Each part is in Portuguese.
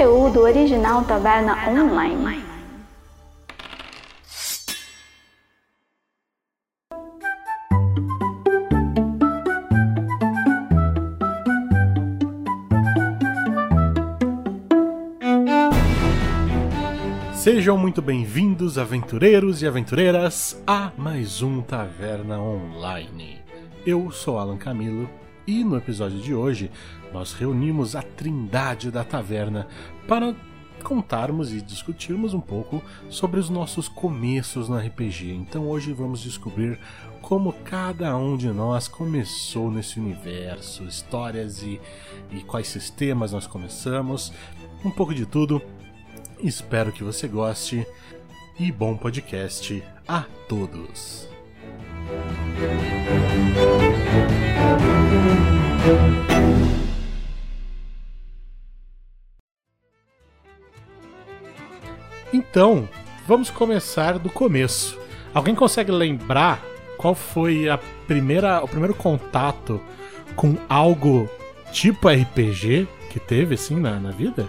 conteúdo original Taverna Online. Sejam muito bem-vindos, aventureiros e aventureiras, a mais um Taverna Online. Eu sou Alan Camilo e no episódio de hoje nós reunimos a trindade da taverna para contarmos e discutirmos um pouco sobre os nossos começos no RPG. Então hoje vamos descobrir como cada um de nós começou nesse universo, histórias e, e quais sistemas nós começamos, um pouco de tudo. Espero que você goste e bom podcast a todos. Então, vamos começar do começo. Alguém consegue lembrar qual foi a primeira, o primeiro contato com algo tipo RPG que teve assim na, na vida?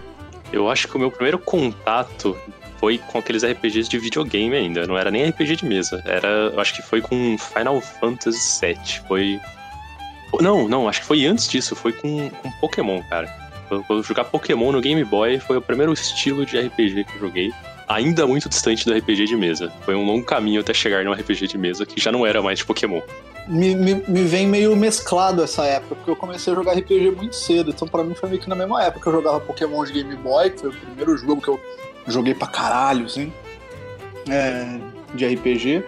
Eu acho que o meu primeiro contato foi com aqueles RPGs de videogame ainda. Não era nem RPG de mesa. Era, eu acho que foi com Final Fantasy VII. Foi. Não, não, acho que foi antes disso. Foi com, com Pokémon, cara. Jogar Pokémon no Game Boy foi o primeiro estilo de RPG que eu joguei ainda muito distante do RPG de mesa. Foi um longo caminho até chegar no RPG de mesa que já não era mais de Pokémon. Me, me, me, vem meio mesclado essa época, porque eu comecei a jogar RPG muito cedo, então para mim foi meio que na mesma época que eu jogava Pokémon de Game Boy, que foi o primeiro jogo que eu joguei pra caralho, assim, é, de RPG.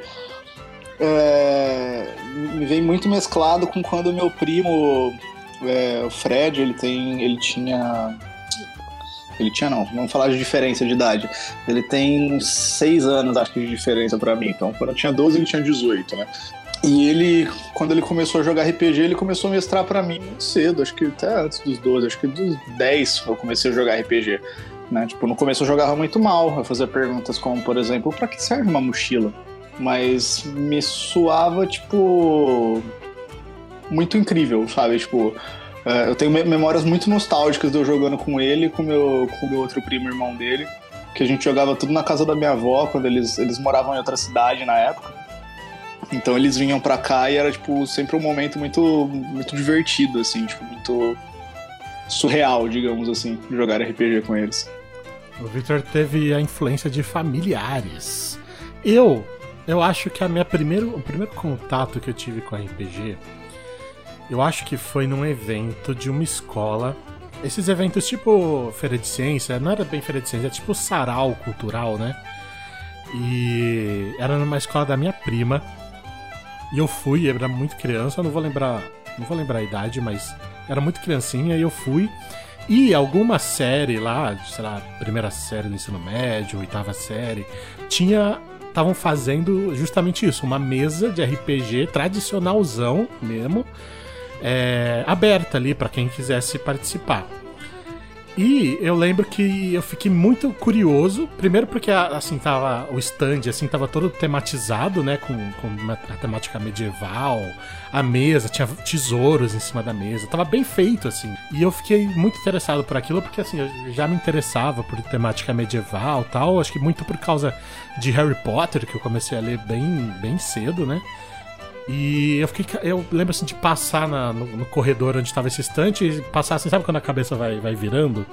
É, me vem muito mesclado com quando meu primo, é, o Fred, ele tem. ele tinha ele tinha não, vamos falar de diferença de idade. Ele tem seis anos, acho que, de diferença para mim. Então, quando eu tinha 12, ele tinha 18, né? E ele, quando ele começou a jogar RPG, ele começou a mestrar para mim muito cedo, acho que até antes dos 12, acho que dos 10 eu comecei a jogar RPG. Né? Tipo, no começo eu jogava muito mal, eu fazia perguntas como, por exemplo, para que serve uma mochila? Mas me suava, tipo, muito incrível, sabe? Tipo, é, eu tenho memórias muito nostálgicas de eu jogando com ele e com meu, o meu outro primo, irmão dele, que a gente jogava tudo na casa da minha avó, quando eles, eles moravam em outra cidade na época. Então eles vinham pra cá e era, tipo, sempre um momento muito, muito divertido, assim, tipo, muito surreal, digamos assim, jogar RPG com eles. O Victor teve a influência de familiares. Eu, eu acho que a minha primeiro, o primeiro contato que eu tive com RPG eu acho que foi num evento de uma escola. Esses eventos tipo Feira de Ciência, não era bem Feira de Ciência, era tipo sarau cultural, né? E era numa escola da minha prima. E eu fui, eu era muito criança, eu não vou lembrar, não vou lembrar a idade, mas era muito criancinha e eu fui. E alguma série lá, sei lá, primeira série do ensino médio, oitava série, tinha estavam fazendo justamente isso, uma mesa de RPG tradicionalzão mesmo, é, aberta ali para quem quisesse participar. E eu lembro que eu fiquei muito curioso, primeiro porque assim tava o stand assim tava todo tematizado, né, com, com a temática medieval, a mesa tinha tesouros em cima da mesa, tava bem feito assim. E eu fiquei muito interessado por aquilo porque assim, eu já me interessava por temática medieval, tal, acho que muito por causa de Harry Potter que eu comecei a ler bem bem cedo, né? E eu fiquei. Eu lembro assim de passar na, no, no, corredor onde estava esse estante e passar assim, sabe quando a cabeça vai, vai virando?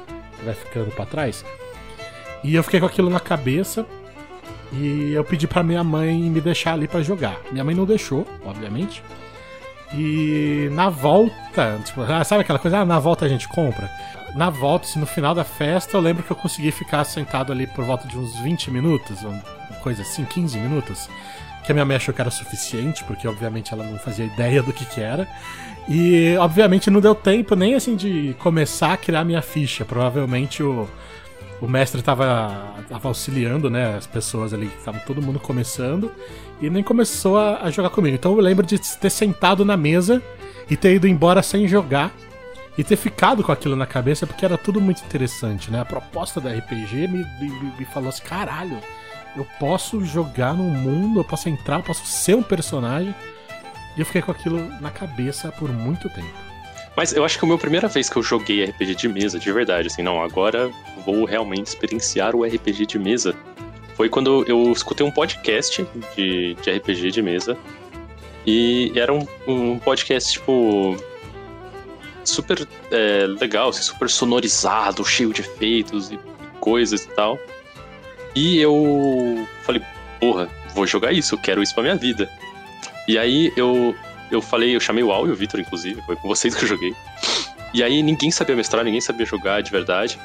Vai ficando para trás? E eu fiquei com aquilo na cabeça. E eu pedi para minha mãe me deixar ali para jogar. Minha mãe não deixou, obviamente. E na volta, tipo, ah, sabe aquela coisa? Ah, na volta a gente compra. Na volta, assim, no final da festa, eu lembro que eu consegui ficar sentado ali por volta de uns 20 minutos, uma coisa assim, 15 minutos que a minha mãe achou que era suficiente, porque obviamente ela não fazia ideia do que, que era. E obviamente não deu tempo nem assim de começar a criar minha ficha. Provavelmente o, o mestre estava auxiliando, né, as pessoas ali, estava todo mundo começando, e nem começou a, a, jogar comigo. Então eu lembro de ter sentado na mesa e ter ido embora sem jogar. E ter ficado com aquilo na cabeça, porque era tudo muito interessante, né? A proposta da RPG me, me, me falou assim: caralho, eu posso jogar num mundo, eu posso entrar, eu posso ser um personagem. E eu fiquei com aquilo na cabeça por muito tempo. Mas eu acho que a minha primeira vez que eu joguei RPG de mesa, de verdade, assim, não, agora vou realmente experienciar o RPG de mesa, foi quando eu escutei um podcast de, de RPG de mesa. E era um, um podcast, tipo, super é, legal, assim, super sonorizado, cheio de efeitos e coisas e tal. E eu falei, porra, vou jogar isso, eu quero isso pra minha vida. E aí eu, eu falei, eu chamei o Al e o Victor, inclusive, foi com vocês que eu joguei. E aí ninguém sabia mestrar, ninguém sabia jogar de verdade.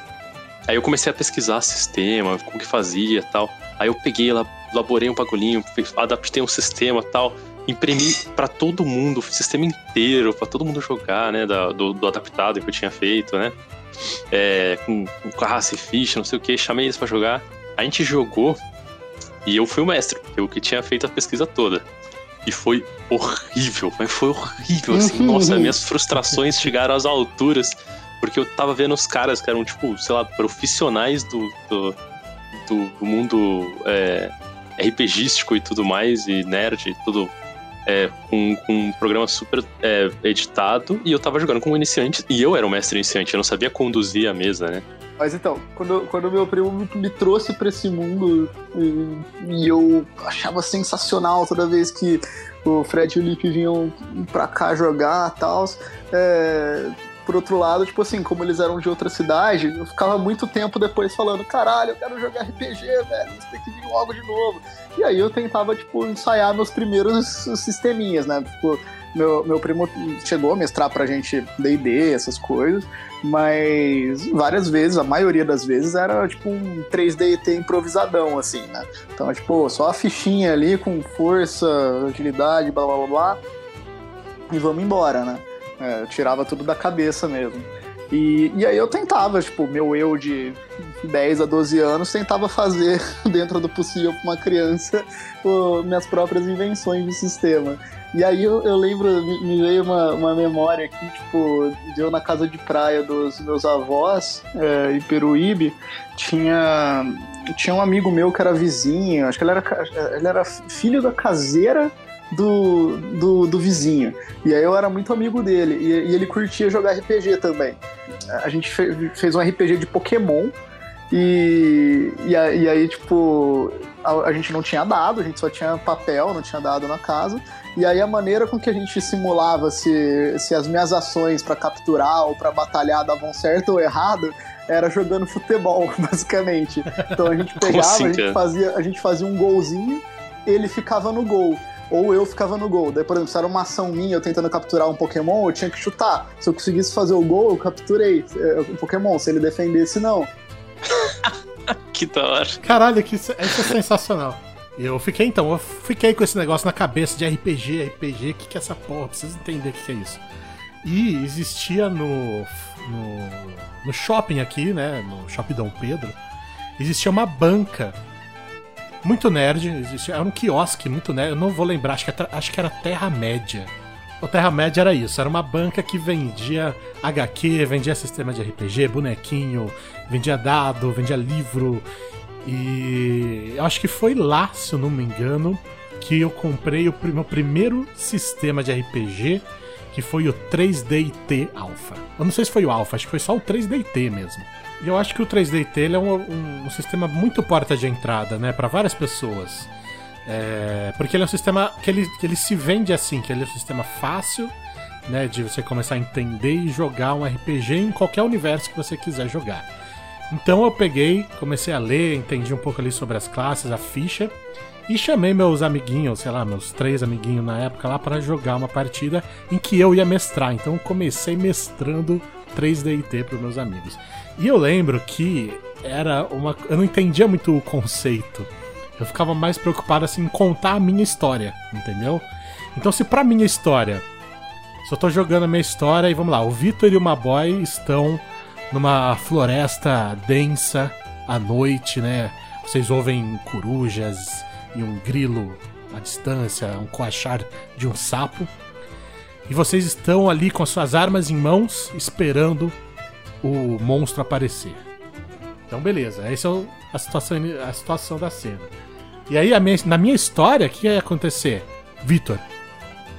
Aí eu comecei a pesquisar sistema, como que fazia tal. Aí eu peguei, elaborei um bagulhinho, adaptei um sistema tal imprimi para todo mundo, o sistema inteiro, para todo mundo jogar, né? do, do, adaptado que eu tinha feito, né? É, com, com raça e ficha, não sei o que, chamei eles para jogar. A gente jogou e eu fui o mestre, eu que tinha feito a pesquisa toda. E foi horrível, mas foi horrível, assim. Uhum. Nossa, minhas frustrações chegaram às alturas, porque eu tava vendo os caras que eram, tipo, sei lá, profissionais do, do, do, do mundo é, RPGístico e tudo mais, e nerd e tudo é, com, com, um programa super é, editado e eu tava jogando como iniciante e eu era o mestre iniciante, eu não sabia conduzir a mesa, né? Mas então, quando, quando meu primo me, me trouxe para esse mundo e, e, eu achava sensacional toda vez que o Fred e o Lipe vinham pra cá jogar e tal, é, por outro lado, tipo assim, como eles eram de outra cidade, eu ficava muito tempo depois falando, caralho, eu quero jogar RPG, velho, você tem que vir logo de novo. E aí eu tentava, tipo, ensaiar meus primeiros sisteminhas, né? Tipo, meu, meu primo chegou a mestrar pra gente D&D, essas coisas, mas várias vezes, a maioria das vezes, era tipo um 3D improvisadão, assim, né? Então, tipo, só a fichinha ali com força, agilidade, blá blá blá blá, e vamos embora, né? É, tirava tudo da cabeça mesmo. E, e aí eu tentava, tipo, meu eu de 10 a 12 anos tentava fazer, dentro do possível para uma criança, o, minhas próprias invenções de sistema. E aí eu, eu lembro, me, veio uma, uma memória aqui, tipo, de eu na casa de praia dos meus avós, é, em Peruíbe, tinha, tinha um amigo meu que era vizinho, acho que ele era, ele era filho da caseira do, do, do, vizinho. E aí eu era muito amigo dele. E, e ele curtia jogar RPG também. A gente fe, fez um RPG de Pokémon. E, e, e aí, tipo, a, a, gente não tinha dado, a gente só tinha papel, não tinha dado na casa. E aí a maneira com que a gente simulava se, se as minhas ações para capturar ou para batalhar davam certo ou errado era jogando futebol, basicamente. Então a gente pegava, assim, a, gente fazia, a gente fazia um golzinho, ele ficava no gol ou eu ficava no gol. Daí, por exemplo, se era uma ação minha eu tentando capturar um Pokémon, eu tinha que chutar. Se eu conseguisse fazer o gol, eu capturei é, o Pokémon. Se ele defendesse, não. que da hora. Caralho, que isso, isso é sensacional. Eu fiquei então, eu fiquei com esse negócio na cabeça de RPG, RPG, que, que é essa porra? Preciso entender o que, que é isso. E existia no, no, no shopping aqui, né? No shopping Dom Pedro, existia uma banca muito nerd, existia, era um quiosque muito nerd, eu não vou lembrar, acho que, era, acho que era Terra-média. O Terra-média era isso, era uma banca que vendia HQ, vendia sistema de RPG, bonequinho, vendia dado, vendia livro. E acho que foi lá, se eu não me engano, que eu comprei o meu primeiro sistema de RPG, que foi o 3DT Alpha. Eu não sei se foi o Alpha, acho que foi só o 3DT mesmo. E eu acho que o 3DT ele é um, um, um, sistema muito porta de entrada, né, para várias pessoas. É, porque ele é um sistema que ele, que ele se vende assim, que ele é um sistema fácil, né, de você começar a entender e jogar um RPG em qualquer universo que você quiser jogar. Então eu peguei, comecei a ler, entendi um pouco ali sobre as classes, a ficha, e chamei meus amiguinhos, sei lá, meus três amiguinhos na época lá para jogar uma partida em que eu ia mestrar. Então comecei mestrando 3DT para meus amigos. E eu lembro que era uma. Eu não entendia muito o conceito. Eu ficava mais preocupado assim em contar a minha história, entendeu? Então, se pra minha história, se eu tô jogando a minha história e vamos lá, o Vitor e o Maboy estão numa floresta densa à noite, né? Vocês ouvem corujas e um grilo à distância, um coachar de um sapo. E vocês estão ali com as suas armas em mãos, esperando o monstro aparecer. Então, beleza. Essa é a situação, a situação da cena. E aí, minha, na minha história, o que ia acontecer? Vitor,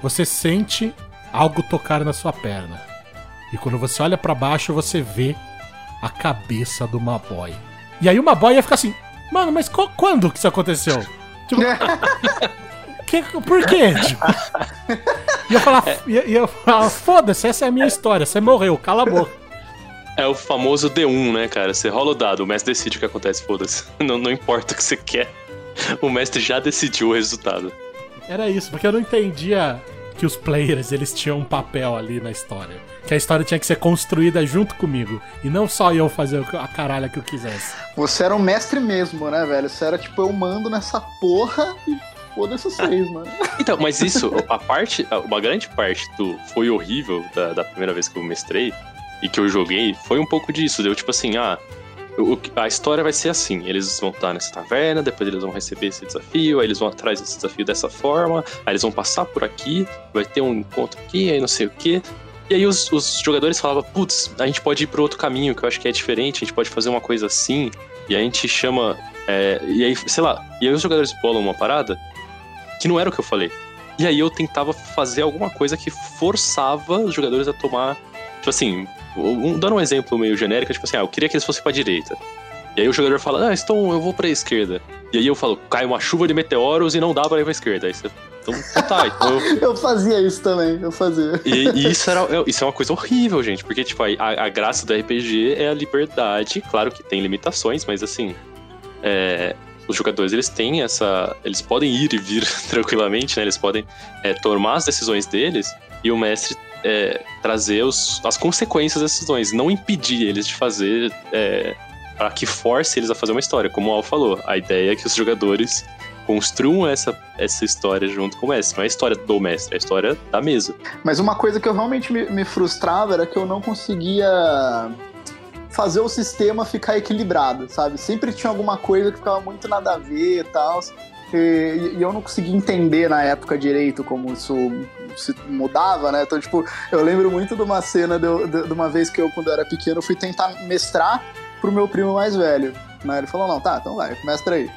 você sente algo tocar na sua perna. E quando você olha pra baixo, você vê a cabeça do Maboy. E aí o Maboy ia ficar assim, mano, mas co- quando que isso aconteceu? Tipo, que, por quê? Tipo, e eu falar, e eu falar, foda-se, essa é a minha história, você morreu, cala a boca. É o famoso D1, né, cara? Você rola o dado, o mestre decide o que acontece, foda-se. Não, não importa o que você quer. O mestre já decidiu o resultado. Era isso, porque eu não entendia que os players eles tinham um papel ali na história. Que a história tinha que ser construída junto comigo. E não só eu fazer o que- a caralho que eu quisesse. Você era um mestre mesmo, né, velho? Você era tipo, eu mando nessa porra e foda-se vocês, mano. Então, mas isso, a parte, uma grande parte do foi horrível da, da primeira vez que eu mestrei e que eu joguei, foi um pouco disso. Deu tipo assim, ah, a história vai ser assim: eles vão estar nessa taverna, depois eles vão receber esse desafio, aí eles vão atrás desse desafio dessa forma, aí eles vão passar por aqui, vai ter um encontro aqui, aí não sei o quê. E aí os, os jogadores falavam, putz, a gente pode ir para outro caminho, que eu acho que é diferente, a gente pode fazer uma coisa assim, e a gente chama. é, e aí, sei lá, e aí os jogadores bolam uma parada que não era o que eu falei. E aí eu tentava fazer alguma coisa que forçava os jogadores a tomar. Tipo assim, um- dando um exemplo meio genérico, tipo assim, ah, eu queria que eles fossem pra direita. E aí o jogador fala, ah, então eu vou pra esquerda. E aí eu falo, cai uma chuva de meteoros e não dá pra ir pra esquerda. Aí você. Então, então tá, então eu, Eu fazia isso também, eu fazia. e, e isso, era, é- isso é uma coisa horrível, gente, porque, tipo, a, a graça do RPG é a liberdade. Claro que tem limitações, mas assim. é, os jogadores eles têm essa. Eles podem ir e vir tranquilamente, né? Eles podem é, tomar as decisões deles e o mestre é, trazer os, as consequências das decisões, não impedir eles de fazer. É, para que force eles a fazer uma história. Como o Al falou, a ideia é que os jogadores construam essa, essa história junto com o mestre. Não é a história do mestre, é a história da mesa. Mas uma coisa que eu realmente me, me frustrava era que eu não conseguia fazer o sistema ficar equilibrado, sabe? Sempre tinha alguma coisa que ficava muito nada a ver e tal. E, e eu não conseguia entender na época direito como isso se mudava, né? Então, tipo, eu lembro muito de uma cena de, de- de uma vez que eu, quando eu era pequeno, fui tentar mestrar pro meu primo mais velho. Né? Ele falou, não, tá, então vai, mestra aí.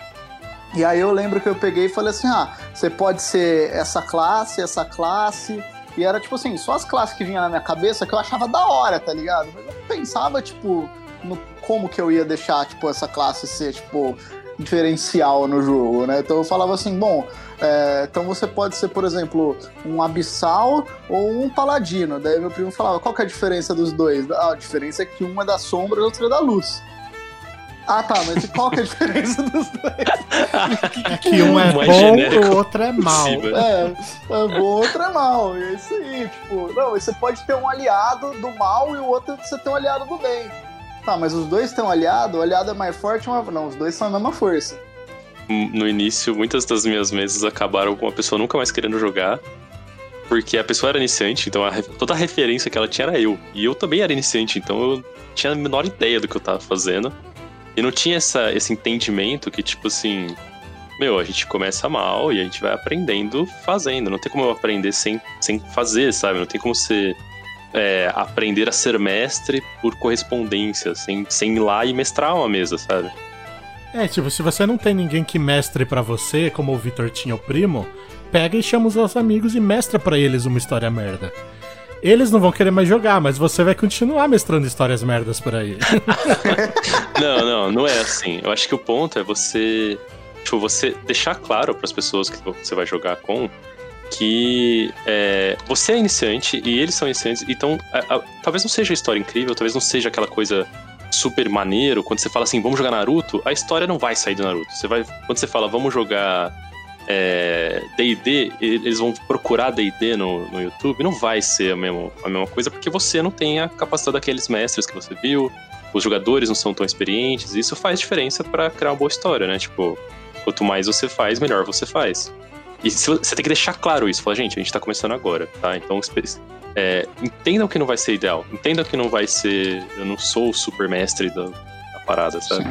E aí eu lembro que eu peguei e falei assim, ah, você pode ser essa classe, essa classe. E era tipo assim, só as classes que vinham na minha cabeça que eu achava da hora, tá ligado? Mas eu não pensava, tipo, no como que eu ia deixar, tipo, essa classe ser, tipo, diferencial no jogo, né? Então eu falava assim, bom, é, então você pode ser, por exemplo, um abissal ou um paladino. Daí meu primo falava, qual que é a diferença dos dois? Ah, a diferença é que um é da sombra e o outro é da luz. Ah, tá, mas e qual que é a diferença dos dois? Que um é O mais bom, genérico o outro é mal. É, é bom, outro é mal. E é isso aí, tipo, não, você pode ter um aliado do mal e o outro você tem um aliado do bem. Tá, mas os dois têm um aliado, o aliado é mais forte, uma... não, os dois são a mesma força. no início, muitas das minhas mesas acabaram com a pessoa nunca mais querendo jogar. Porque a pessoa era iniciante, então a toda a referência que ela tinha era eu. E eu também era iniciante, então eu tinha a menor ideia do que eu tava fazendo. E não tinha essa, esse entendimento que, tipo assim, meu, a gente começa mal e a gente vai aprendendo fazendo. Não tem como eu aprender sem, sem fazer, sabe? Não tem como você é, aprender a ser mestre por correspondência, sem, sem ir lá e mestrar uma mesa, sabe? É, tipo, se você não tem ninguém que mestre pra você, como o Vitor tinha o primo, pega e chama os seus amigos e mestra pra eles uma história merda. Eles não vão querer mais jogar, mas você vai continuar mestrando histórias merdas por aí. Não, não, não é assim. Eu acho que o ponto é você, tipo, você deixar claro para as pessoas que você vai jogar com que é, você é iniciante e eles são iniciantes, então a- a- talvez não seja a história incrível, talvez não seja aquela coisa super maneiro. Quando você fala assim, vamos jogar Naruto, a história não vai sair do Naruto. Você vai, quando você fala, vamos jogar D&D, e- eles vão procurar D&D no, no YouTube, não vai ser a mesma, a mesma coisa, porque você não tem a capacidade daqueles mestres que você viu, os jogadores não são tão experientes, e isso faz diferença pra criar uma boa história, né? Tipo, quanto mais você faz, melhor você faz. E você tem que deixar claro isso, falar, gente, a gente tá começando agora, tá? Então, é, entendam que não vai ser ideal, entendam que não vai ser. Eu não sou o super mestre da parada, sabe?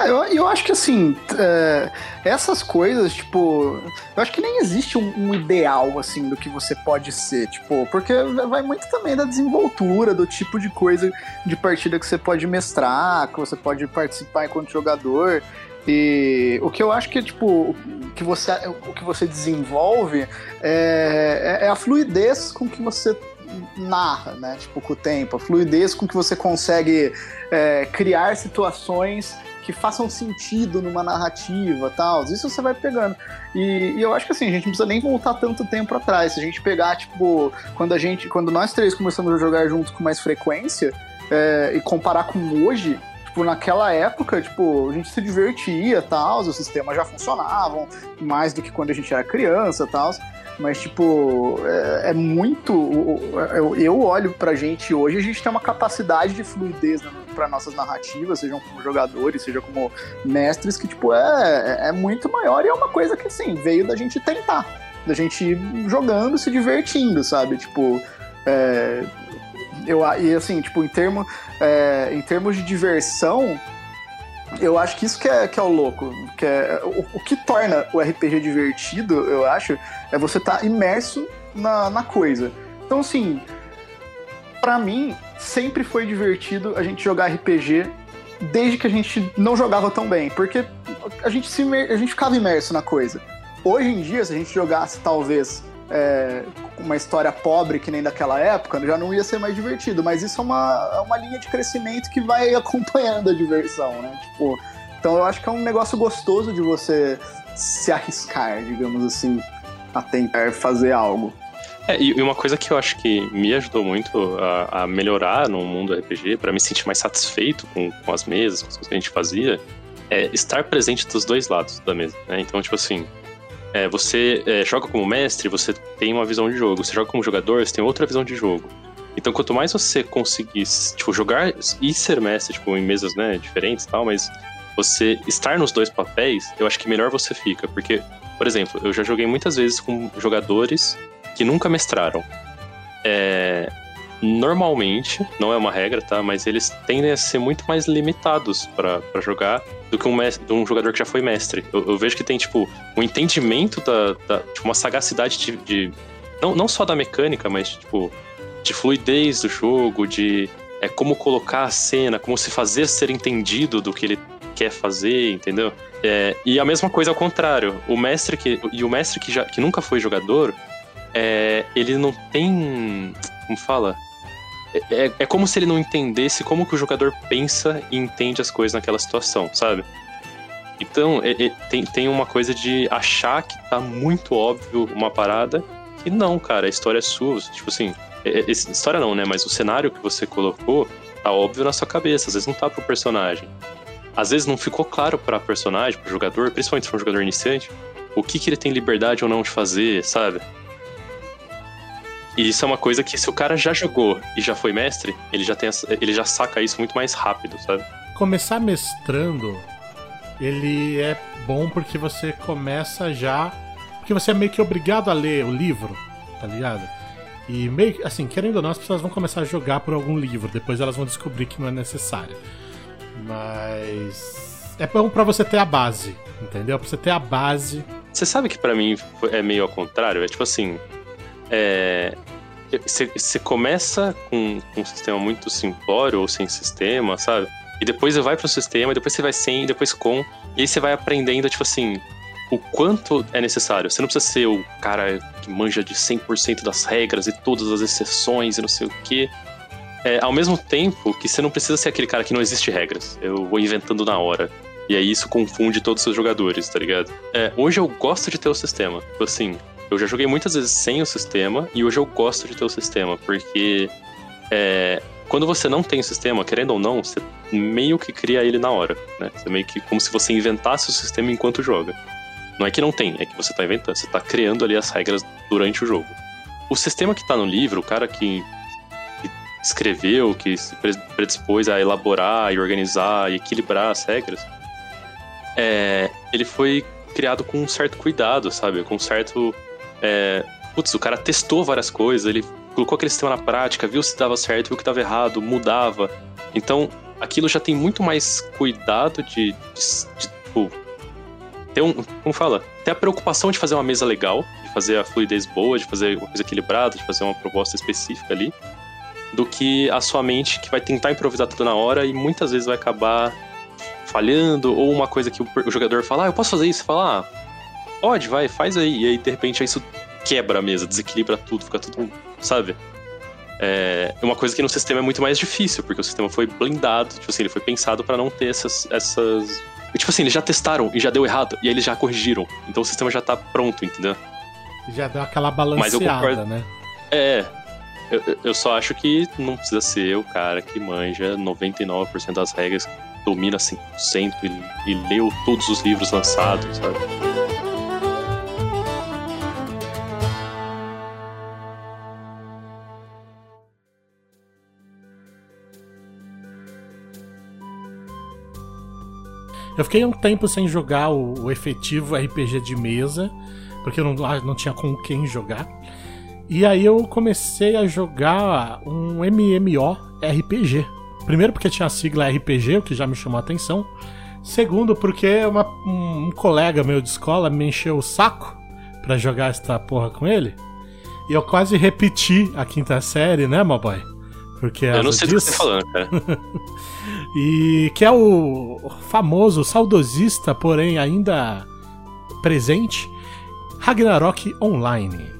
É, Eu, eu acho que assim, é, essas coisas, tipo, eu acho que nem existe um, um ideal, assim, do que você pode ser, tipo, porque vai muito também da desenvoltura, do tipo de coisa de partida que você pode mestrar, que você pode participar enquanto jogador. E o que eu acho que, tipo, o que você, o que você desenvolve é, é- é a fluidez com que você narra, né? Tipo, com o tempo, a fluidez com que você consegue é, criar situações que façam sentido numa narrativa tal. Isso você vai pegando. E, e, eu acho que assim, a gente não precisa nem voltar tanto tempo atrás. Se a gente pegar, tipo, quando a gente. Quando nós três começamos a jogar juntos com mais frequência é, e comparar com hoje, tipo, naquela época, tipo, a gente se divertia tal, os sistemas já funcionavam mais do que quando a gente era criança tal. Mas, tipo, é, é muito. Eu, eu olho pra gente hoje, a gente tem uma capacidade de fluidez para nossas narrativas, sejam como jogadores, seja como mestres, que, tipo, é, é muito maior e é uma coisa que, assim, veio da gente tentar. Da gente jogando, se divertindo, sabe? Tipo. É, eu, e assim, tipo, em, termo, é, em termos de diversão, eu acho que isso que é, que é o louco. Que é, o, o que torna o RPG divertido, eu acho, é você estar tá imerso na, na coisa. Então, assim, para mim, sempre foi divertido a gente jogar RPG desde que a gente não jogava tão bem, porque a gente, se, a gente ficava imerso na coisa. Hoje em dia, se a gente jogasse talvez é, uma história pobre que nem daquela época, já não ia ser mais divertido. Mas isso é uma, é uma linha de crescimento que vai acompanhando a diversão, né? Tipo, então eu acho que é um negócio gostoso de você se arriscar, digamos assim, a tentar fazer algo. É, e uma coisa que eu acho que me ajudou muito a, a melhorar no mundo RPG, para me sentir mais satisfeito com, com as mesas, com as coisas que a gente fazia, é estar presente dos dois lados da mesa. Né? Então, tipo assim, é, você é, joga como mestre, você tem uma visão de jogo. Você joga como jogador, você tem outra visão de jogo. Então, quanto mais você conseguir, tipo, jogar e ser mestre, tipo, em mesas, né, diferentes e tal, mas você estar nos dois papéis, eu acho que melhor você fica. Porque, por exemplo, eu já joguei muitas vezes com jogadores que nunca mestraram. É, normalmente, não é uma regra, tá? Mas eles tendem a ser muito mais limitados para jogar do que um, mestre, um jogador que já foi mestre. Eu, eu, vejo que tem, tipo, um entendimento da. da tipo, uma sagacidade de. de não, não só da mecânica, mas, tipo, de fluidez do jogo, de é, como colocar a cena, como se fazer ser entendido do que ele quer fazer, entendeu? É, e a mesma coisa ao contrário. O mestre que. E o mestre que, já, que nunca foi jogador, é, ele não tem. Como fala? É, é, é como se ele não entendesse como que o jogador pensa e entende as coisas naquela situação, sabe? Então, é, é, tem, tem uma coisa de achar que tá muito óbvio uma parada e não, cara, a história é sua. Tipo assim, é, é história não, né? Mas o cenário que você colocou tá óbvio na sua cabeça, às vezes não tá pro personagem. Às vezes não ficou claro pra personagem, pro jogador, principalmente se for um jogador iniciante, o que, que ele tem liberdade ou não de fazer, sabe? E isso é uma coisa que se o cara já jogou e já foi mestre, ele já tem ele já saca isso muito mais rápido, sabe? Começar mestrando, ele é bom porque você começa já, porque você é meio que obrigado a ler o livro, tá ligado? E meio assim, querendo ou não, as pessoas vão começar a jogar por algum livro, depois elas vão descobrir que não é necessário. Mas é bom para você ter a base, entendeu? Pra você ter a base. Você sabe que para mim é meio ao contrário, é tipo assim, é, você começa com, com, um sistema muito simplório ou sem sistema, sabe? E depois você vai pro sistema, e depois você vai sem, depois com. E aí você vai aprendendo, tipo assim, o quanto é necessário. Você não precisa ser o cara que manja de 100% das regras e todas as exceções e não sei o quê. É, ao mesmo tempo que você não precisa ser aquele cara que não existe regras. Eu vou inventando na hora. E aí isso confunde todos os seus jogadores, tá ligado? É, hoje eu gosto de ter o sistema. Tipo assim, eu já joguei muitas vezes sem o sistema e hoje eu gosto de ter o sistema, porque é, quando você não tem o sistema, querendo ou não, você meio que cria ele na hora, né? Você meio que como se você inventasse o sistema enquanto joga. Não é que não tem, é que você está inventando, você está criando ali as regras durante o jogo. O sistema que está no livro, o cara que, que escreveu, que se predispôs a elaborar e organizar e equilibrar as regras, é, ele foi criado com um certo cuidado, sabe? Com um certo é, putz, o cara testou várias coisas, ele colocou aquele sistema na prática, viu se dava certo, viu que dava errado, mudava. Então, aquilo já tem muito mais cuidado de, de, de tipo, ter um, como fala, ter a preocupação de fazer uma mesa legal, de fazer a fluidez boa, de fazer uma coisa equilibrada, de fazer uma proposta específica ali, do que a sua mente que vai tentar improvisar tudo na hora e muitas vezes vai acabar falhando, ou uma coisa que o, jogador fala, ah, eu posso fazer isso, fala, ah, pode, vai, faz aí. E aí, de repente, isso quebra a mesa, desequilibra tudo, fica tudo, sabe? é uma coisa que no sistema é muito mais difícil, porque o sistema foi blindado, tipo assim, ele foi pensado para não ter essas, essas. Tipo assim, eles já testaram e já deu errado, e aí eles já corrigiram. Então o sistema já tá pronto, entendeu? Já deu aquela balanceada, né? É. Eu, eu só acho que não precisa ser o cara que manja 99% das regras, domina 100% e, e leu todos os livros lançados, sabe? Eu fiquei um tempo sem jogar o, o efetivo RPG de mesa, porque eu não, não tinha com quem jogar. E aí eu comecei a jogar um MMO RPG. Primeiro porque tinha a sigla RPG, o que já me chamou a atenção. Segundo porque uma, um, colega meu de escola me encheu o saco para jogar esta porra com ele. E eu quase repeti a quinta série, né, my boy? Porque eu não sei disso... do que você tá falando, cara. e que é o famoso, saudosista, porém ainda presente, Ragnarok Online.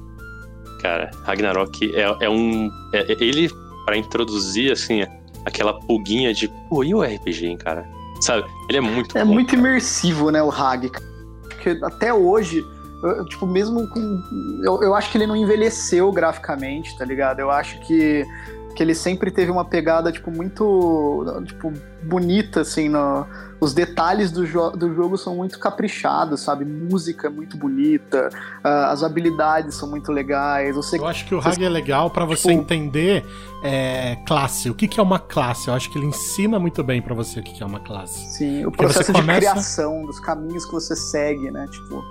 Cara, Ragnarok é, é um. É, ele, para introduzir, assim, aquela pulguinha de, pô, e o RPG, hein, cara? Sabe? Ele é muito. É bom, muito cara. imersivo, né, o Rag. Porque até hoje, eu, tipo, mesmo com. Eu, eu acho que ele não envelheceu graficamente, tá ligado? Eu acho que que ele sempre teve uma pegada, tipo, muito, tipo, bonita, assim, no, os detalhes do, jo do jogo são muito caprichados, sabe? Música é muito bonita, uh, as habilidades são muito legais. Você, eu acho que o Hag é legal para você tipo, entender é, classe. O que, que é uma classe? Eu acho que ele ensina muito bem para você o que, que é uma classe. Sim, o Porque processo de começa... criação, dos caminhos que você segue, né? Tipo...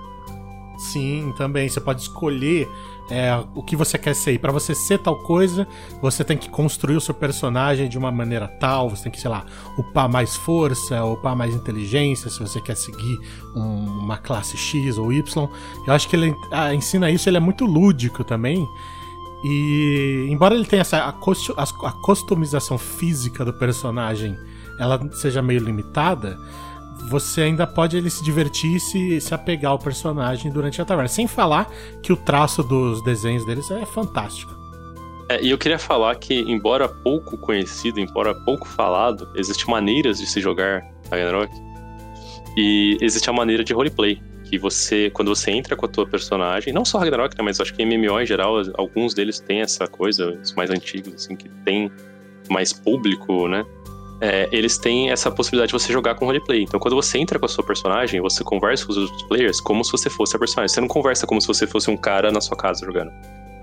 Sim, também. Você pode escolher é, o que você quer ser. E você ser tal coisa, você tem que construir o seu personagem de uma maneira tal, você tem que, sei lá, upar mais força, upar mais inteligência, se você quer seguir um, uma classe X ou Y. Eu acho que ele ah, ensina isso, ele é muito lúdico também. E embora ele tenha essa a, a customização física do personagem, ela seja meio limitada, você ainda pode ele se divertir e se, se apegar ao personagem durante a taverna. Sem falar que o traço dos desenhos deles é fantástico. É, e eu queria falar que, embora pouco conhecido, embora pouco falado, existem maneiras de se jogar Ragnarok. E existe a maneira de roleplay. Que você, quando você entra com a tua personagem, não só Ragnarok, né, mas acho que MMO em geral, alguns deles têm essa coisa, os mais antigos, assim, que tem mais público, né? É, eles têm essa possibilidade de você jogar com roleplay. Então, quando você entra com a sua personagem, você conversa com os outros players como se você fosse a personagem. Você não conversa como se você fosse um cara na sua casa jogando.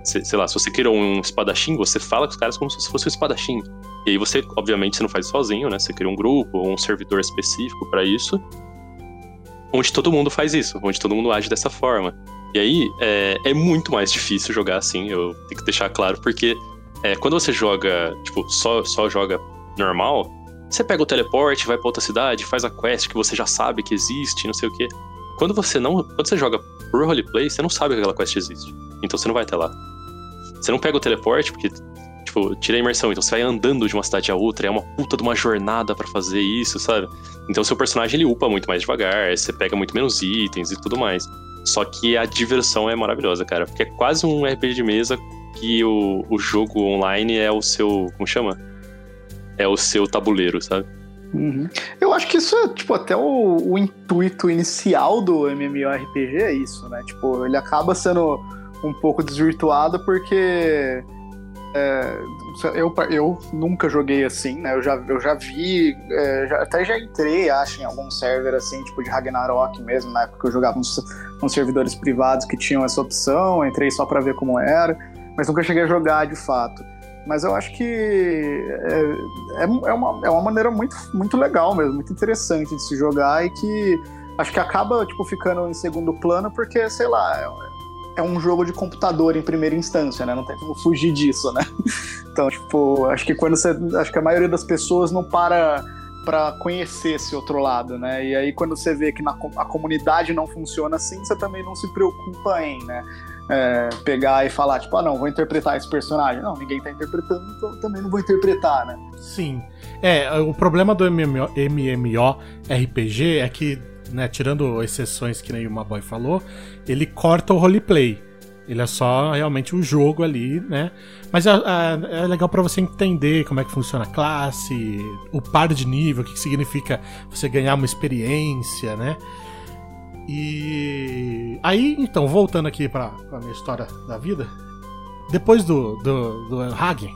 Sei, sei lá, se você criou um espadachim, você fala com os caras como se fosse um espadachim. E aí você, obviamente, você não faz sozinho, né? Você cria um grupo ou um servidor específico para isso, onde todo mundo faz isso, onde todo mundo age dessa forma. E aí é, é muito mais difícil jogar assim, eu tenho que deixar claro, porque é, quando você joga, tipo, só, só joga normal, você pega o teleporte, vai pra outra cidade, faz a quest que você já sabe que existe, não sei o quê. Quando você não. Quando você joga por roleplay, você não sabe que aquela quest existe. Então você não vai até lá. Você não pega o teleporte, porque, tipo, tira a imersão. Então você vai andando de uma cidade a outra, é uma puta de uma jornada para fazer isso, sabe? Então seu personagem ele upa muito mais devagar, você pega muito menos itens e tudo mais. Só que a diversão é maravilhosa, cara. Porque é quase um RPG de mesa que o, o jogo online é o seu. Como chama? É o seu tabuleiro, sabe? Uhum. Eu acho que isso é, tipo, até o, o, intuito inicial do MMORPG é isso, né? Tipo, ele acaba sendo um pouco desvirtuado porque é, eu, eu nunca joguei assim, né? Eu já, eu já vi, é, já, até já entrei, acho, em algum server assim, tipo de Ragnarok mesmo, na época eu jogava uns, uns servidores privados que tinham essa opção, entrei só para ver como era, mas nunca cheguei a jogar de fato. Mas eu acho que é, é, é, uma, é uma maneira muito, muito legal mesmo, muito interessante de se jogar e que acho que acaba tipo, ficando em segundo plano porque, sei lá, é, é um jogo de computador em primeira instância, né? Não tem como fugir disso, né? Então, tipo, acho que quando você. Acho que a maioria das pessoas não para para conhecer esse outro lado, né? E aí quando você vê que na, a comunidade não funciona assim, você também não se preocupa em, né? É, pegar e falar, tipo, ah, não, vou interpretar esse personagem. Não, ninguém tá interpretando, então também não vou interpretar, né? Sim. É, o problema do MMO, MMO RPG é que, né, tirando exceções que nem o Maboy falou, ele corta o roleplay. Ele é só realmente um jogo ali, né? Mas é, é, é legal para você entender como é que funciona a classe, o par de nível, o que significa você ganhar uma experiência, né? E aí, então, voltando aqui pra, pra minha história da vida, depois do, do, do Hagen,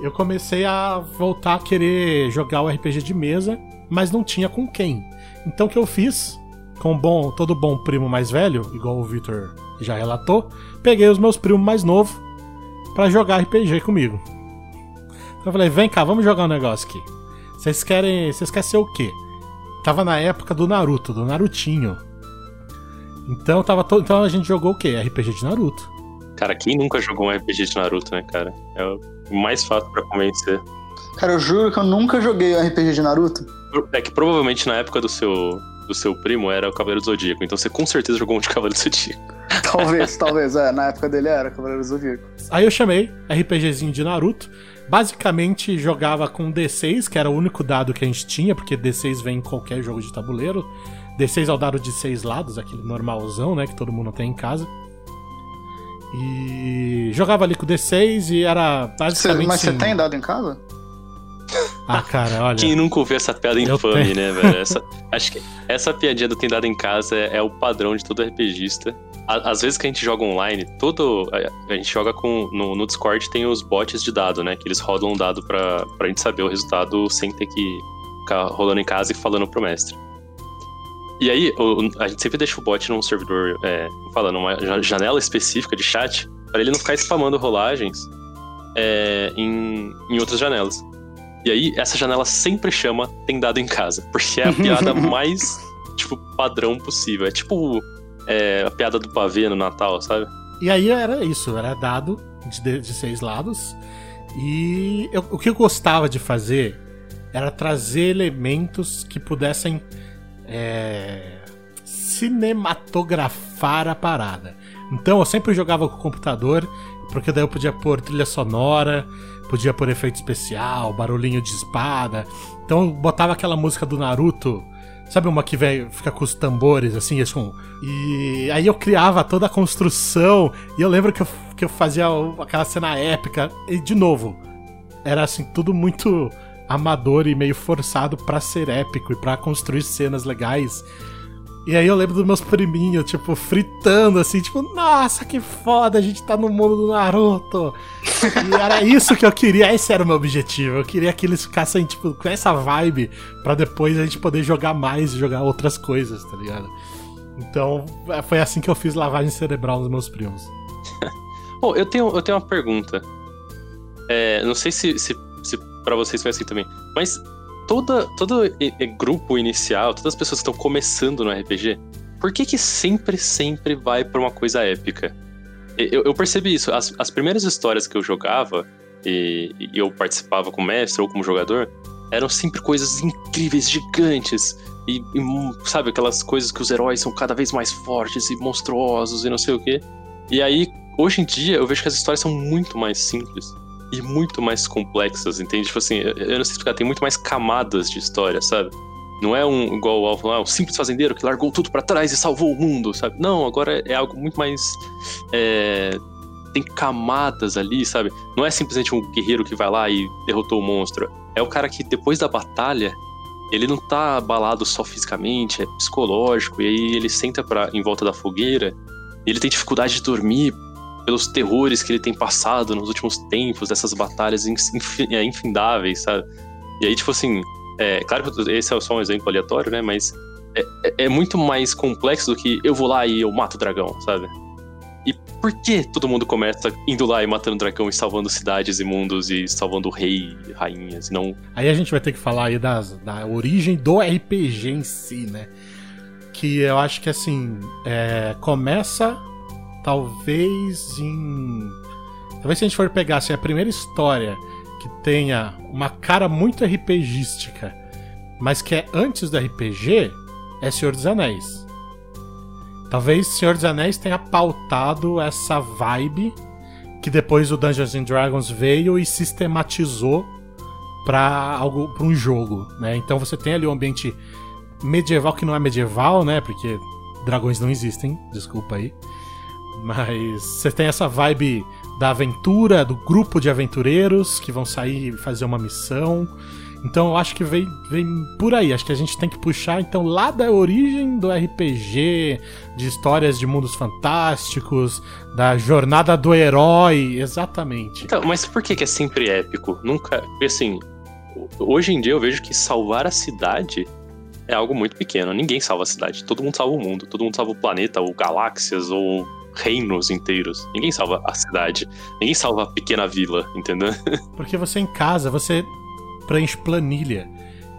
eu comecei a voltar a querer jogar o RPG de mesa, mas não tinha com quem. Então o que eu fiz, com bom, todo bom primo mais velho, igual o Victor já relatou, peguei os meus primos mais novos para jogar RPG comigo. Então eu falei, vem cá, vamos jogar um negócio aqui. Vocês querem. Vocês querem ser o quê? Tava na época do Naruto, do Narutinho. Então tava to... então a gente jogou o quê? RPG de Naruto. Cara, quem nunca jogou um RPG de Naruto, né, cara? É o mais fácil para convencer. Cara, eu juro que eu nunca joguei um RPG de Naruto. É que provavelmente na época do seu do seu primo era o Cavaleiro do Zodíaco, então você com certeza jogou um de Cavaleiro do Zodíaco. Talvez, talvez, é. Na época dele era Cavaleiro do Zodíaco. Aí eu chamei RPGzinho de Naruto. Basicamente jogava com D6, que era o único dado que a gente tinha, porque D6 vem em qualquer jogo de tabuleiro. D6 é o dado de seis lados, aquele normalzão, né, que todo mundo tem em casa. E jogava ali com D6 e era basicamente. Mas você assim- tem dado em casa? Ah, cara, olha. Quem nunca ouviu essa piada infame, tenho. né, velho? Essa, acho que essa piadinha do tem dado em casa é, é o padrão de todo RPGista. Às vezes que a gente joga online, todo. A a gente joga com. No, no Discord tem os bots de dado, né? Que eles rodam um dado pra, pra gente saber o resultado sem ter que ficar rolando em casa e falando pro mestre. E aí, o- a gente sempre deixa o bot num servidor, é, falando, uma ja- janela específica de chat, pra ele não ficar spamando rolagens é, em, em outras janelas. E aí, essa janela sempre chama Tem Dado em Casa, porque é a piada mais, tipo, padrão possível. É tipo é, a piada do pavê no Natal, sabe? E aí era isso, era dado de, de seis lados. E eu- o que eu gostava de fazer era trazer elementos que pudessem é, cinematografar a parada. Então eu sempre jogava com o computador, porque daí eu podia pôr trilha sonora, podia pôr efeito especial, barulhinho de espada. Então eu botava aquela música do Naruto. Sabe uma que véio, fica com os tambores, assim, esse um. E aí eu criava toda a construção. E eu lembro que eu, que eu fazia aquela cena épica. E de novo, era assim, tudo muito amador e meio forçado pra ser épico e pra construir cenas legais. E aí eu lembro dos meus priminhos, tipo, fritando assim, tipo, nossa, que foda, a gente tá no mundo do Naruto. E era isso que eu queria, esse era o meu objetivo. Eu queria que eles ficassem, tipo, com essa vibe pra depois a gente poder jogar mais e jogar outras coisas, tá ligado? Então, é, foi assim que eu fiz lavagem cerebral nos meus primos. Bom, eu tenho, eu tenho uma pergunta. É, não sei se, se, se para vocês foi assim também, mas toda, todo grupo inicial, todas as pessoas que estão começando no RPG, por que que sempre, sempre vai pra uma coisa épica? Eu, eu percebi isso. As, as primeiras histórias que eu jogava e, e eu participava como mestre ou como jogador, eram sempre coisas incríveis, gigantes. E, e, sabe, aquelas coisas que os heróis são cada vez mais fortes e monstruosos e não sei o quê. E aí, hoje em dia, eu vejo que as histórias são muito mais simples e muito mais complexas, entende? Tipo assim, eu, não sei explicar, tem muito mais camadas de história, sabe? Não é um igual o Alvo, ah, um simples fazendeiro que largou tudo pra trás e salvou o mundo, sabe? Não, agora é algo muito mais. é, tem camadas ali, sabe? Não é simplesmente um guerreiro que vai lá e derrotou o monstro. É o cara que depois da batalha, ele não tá abalado só fisicamente, é psicológico, e aí ele senta pra, em volta da fogueira e ele tem dificuldade de dormir pelos terrores que ele tem passado nos últimos tempos, dessas batalhas é, infindáveis, sabe? E aí, tipo assim, é, claro que esse é só um exemplo aleatório, né? Mas é, é- é muito mais complexo do que eu vou lá e eu mato o dragão, sabe? E por que todo mundo começa indo lá e matando dragão e salvando cidades e mundos e salvando rei e rainhas, e não Aí a gente vai ter que falar aí das, da origem do RPG em si, né? Que eu acho que assim, é, começa talvez em. Talvez se a gente for pegar assim, a primeira história que tenha uma cara muito RPGística, mas que é antes do RPG, é Senhor dos Anéis. Talvez Senhor dos Anéis tenha pautado essa vibe que depois o Dungeons and Dragons veio e sistematizou para algo para um jogo, né? Então você tem ali um ambiente medieval que não é medieval, né? Porque dragões não existem, desculpa aí. Mas você tem essa vibe da aventura, do grupo de aventureiros que vão sair fazer uma missão. Então eu acho que vem, vem por aí. Acho que a gente tem que puxar então lá da origem do RPG, de histórias de mundos fantásticos, da jornada do herói, exatamente. Então, mas por que, que é sempre épico? Nunca. Porque assim, hoje em dia eu vejo que salvar a cidade é algo muito pequeno. Ninguém salva a cidade. Todo mundo salva o mundo. Todo mundo salva o planeta, ou galáxias, ou reinos inteiros. Ninguém salva a cidade. Ninguém salva a pequena vila, entendeu? Porque você em casa, você preenche planilha.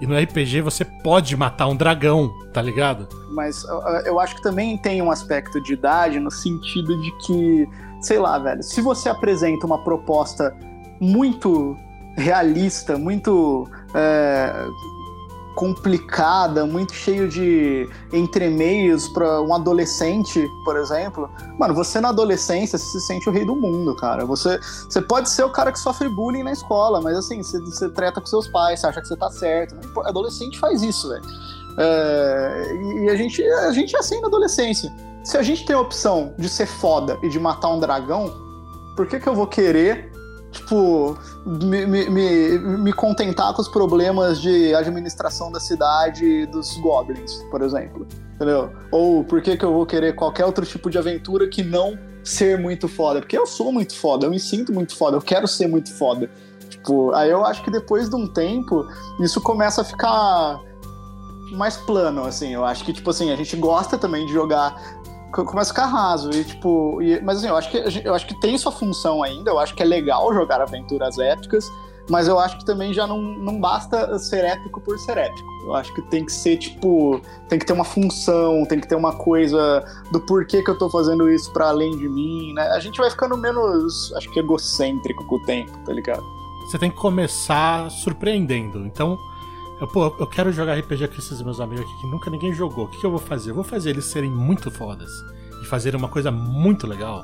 E no RPG você pode matar um dragão, tá ligado? Mas eu acho que também tem um aspecto de idade no sentido de que, sei lá, velho, se você apresenta uma proposta muito realista, muito é, complicada, muito cheio de entremeios para um adolescente, por exemplo. Mano, você na adolescência se sente o rei do mundo, cara. Você, você pode ser o cara que sofre bullying na escola, mas assim, você, você treta com seus pais, você acha que você tá certo. Adolescente faz isso, velho. É, e a gente, a gente é assim na adolescência. Se a gente tem a opção de ser foda e de matar um dragão, por que, que eu vou querer tipo, me, me, me, contentar com os problemas de administração da cidade dos goblins, por exemplo. Entendeu? Ou por que, que eu vou querer qualquer outro tipo de aventura que não ser muito foda? Porque eu sou muito foda, eu me sinto muito foda, eu quero ser muito foda. Tipo, aí eu acho que depois de um tempo, isso começa a ficar mais plano, assim. Eu acho que, tipo assim, a gente gosta também de jogar começa a ficar raso. E, tipo, e, mas assim, eu acho, que, eu acho que tem sua função ainda, eu acho que é legal jogar aventuras épicas, mas eu acho que também já não, não basta ser épico por ser épico. Eu acho que tem que ser, tipo, tem que ter uma função, tem que ter uma coisa do porquê que eu tô fazendo isso para além de mim, né? A gente vai ficando menos, acho que egocêntrico com o tempo, tá ligado? Você tem que começar surpreendendo. Então, eu, pô, eu quero jogar RPG com esses meus amigos aqui que nunca ninguém jogou. O que, que eu vou fazer? Eu vou fazer eles serem muito fodas e fazer uma coisa muito legal.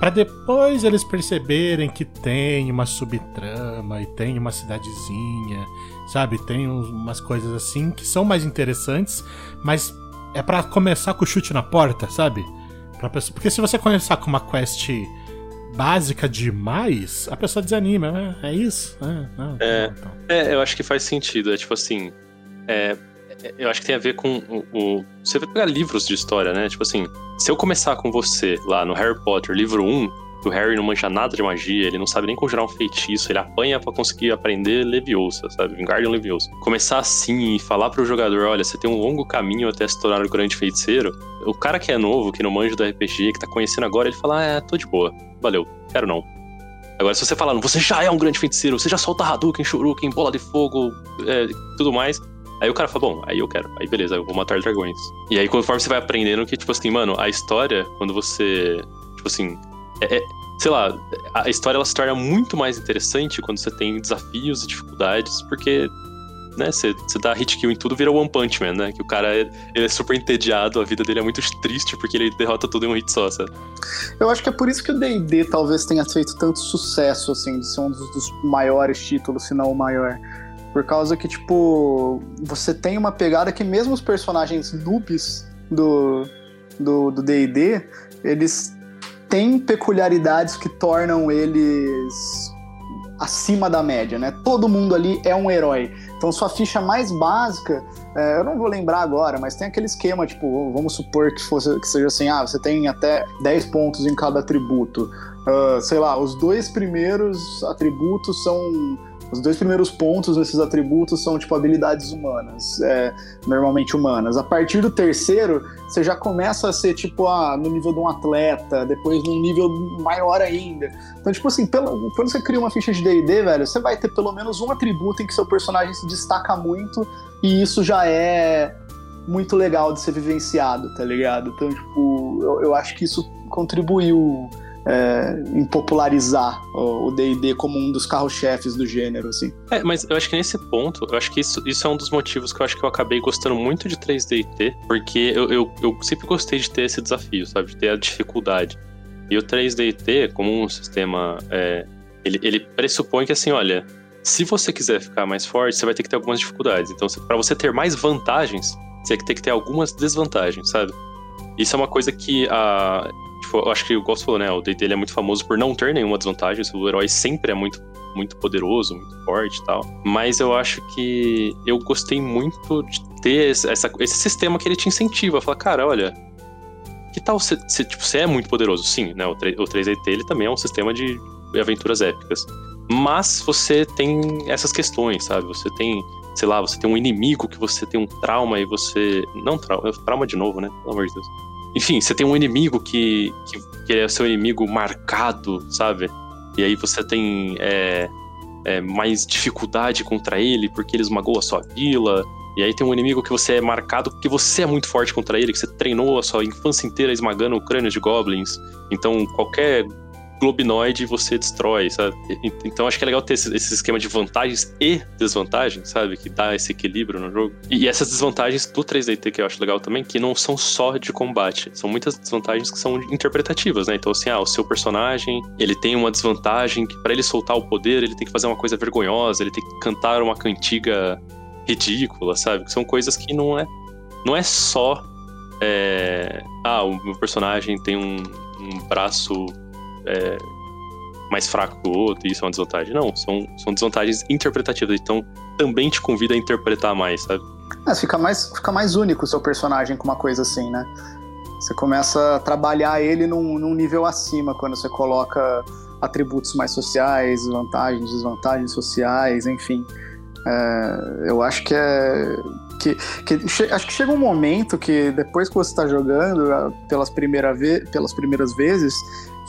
para depois eles perceberem que tem uma subtrama e tem uma cidadezinha, sabe? Tem umas coisas assim que são mais interessantes, mas é para começar com o chute na porta, sabe? Pra pessoa... Porque se você começar com uma quest básica demais, a pessoa desanima, né? É isso? É, não, é, então. é, eu acho que faz sentido. É tipo assim. É, é, eu acho que tem a ver com o, o, Você vai pegar livros de história, né? Tipo assim, se eu começar com você lá no Harry Potter, livro 1, que o Harry não manja nada de magia, ele não sabe nem conjurar um feitiço, ele apanha para conseguir aprender Leviosa, sabe? Wingardium Leviosa. Começar assim e falar pro jogador, olha, você tem um longo caminho até se tornar o grande feiticeiro. O cara que é novo, que não manja do RPG, que tá conhecendo agora, ele fala, ah, é, tô de boa, valeu, quero não. Agora, se você falar, você já é um grande feiticeiro, você já solta Hadouken, Shuriken, bola de fogo, é, tudo mais, Aí o cara fala, bom, aí eu quero. Aí beleza, eu vou matar dragões. E aí, conforme você vai aprendendo que, tipo assim, mano, a história, quando você. Tipo assim, é, é, sei lá, a história ela se torna muito mais interessante quando você tem desafios e dificuldades, porque né, você, você dá hit kill em tudo, vira One Punch Man, né? Que o cara ele é super entediado, a vida dele é muito triste porque ele derrota tudo em um hit só, sabe? Eu acho que é por isso que o D&D talvez tenha feito tanto sucesso, assim, de ser um dos, dos maiores títulos, se não o maior. Por causa que, tipo, você tem uma pegada que mesmo os personagens noobs do do D&D, eles tem peculiaridades que tornam eles acima da média, né? Todo mundo ali é um herói. Então, sua ficha mais básica, é, eu não vou lembrar agora, mas tem aquele esquema, tipo, vamos supor que, fosse, que seja assim: ah, você tem até 10 pontos em cada atributo. Uh, sei lá, os dois primeiros atributos são os dois primeiros pontos nesses atributos são tipo habilidades humanas, é, normalmente humanas. A partir do terceiro, você já começa a ser tipo ah, no nível de um atleta, depois num nível maior ainda. Então, tipo assim, pelo, quando você cria uma ficha de DD, velho, você vai ter pelo menos um atributo em que seu personagem se destaca muito, e isso já é muito legal de ser vivenciado, tá ligado? Então, tipo, eu, eu acho que isso contribuiu é, em popularizar o D&D como um dos carro-chefes do gênero, assim. É, mas eu acho que nesse ponto, eu acho que isso, isso é um dos motivos que eu acho que eu acabei gostando muito de 3D&T, porque eu, eu, eu sempre gostei de ter esse desafio, sabe? De ter a dificuldade. E o 3D&T, como um sistema, é, ele, ele pressupõe que assim, olha, se você quiser ficar mais forte, você vai ter que ter algumas dificuldades. Então, para você ter mais vantagens, você ter que ter algumas desvantagens, sabe? Isso é uma coisa que a, tipo, eu acho que o Gosto falou, né? O D&D é muito famoso por não ter nenhuma desvantagem. O herói sempre é muito, muito poderoso, muito forte e tal. Mas eu acho que eu gostei muito de ter essa, esse sistema que ele te incentiva. Falar, cara, olha, que tal você, tipo, você é muito poderoso? Sim, né? O, 3, o 3DT ele também é um sistema de aventuras épicas. Mas você tem essas questões, sabe? Você tem, sei lá, você tem um inimigo que você tem um trauma e você. Não trauma, trauma de novo, né? Pelo amor de Deus. Enfim, você tem um inimigo que, que, que é seu inimigo marcado, sabe? E aí você tem é, é, mais dificuldade contra ele porque ele esmagou a sua vila. E aí tem um inimigo que você é marcado porque você é muito forte contra ele, que você treinou a sua infância inteira esmagando o crânio de goblins. Então qualquer globinoide você destrói, sabe? Então acho que é legal ter esse, esquema de vantagens e desvantagens, sabe? Que dá esse equilíbrio no jogo. E, e essas desvantagens do 3DT que eu acho legal também, que não são só de combate. São muitas desvantagens que são interpretativas, né? Então, assim, ah, o seu personagem, ele tem uma desvantagem que para ele soltar o poder, ele tem que fazer uma coisa vergonhosa, ele tem que cantar uma cantiga ridícula, sabe? Que são coisas que não é, não é só. É, ah, o meu personagem tem um, um braço é, mais fraco que o outro, isso é uma desvantagem. Não, são, são desvantagens interpretativas, então também te convida a interpretar mais, sabe? É, fica mais, fica mais único o seu personagem com uma coisa assim, né? Você começa a trabalhar ele num, num nível acima quando você coloca atributos mais sociais, vantagens, desvantagens sociais, enfim. É, eu acho que é. Que, que, acho que chega um momento que depois que você está jogando pelas, primeira ve pelas primeiras vezes,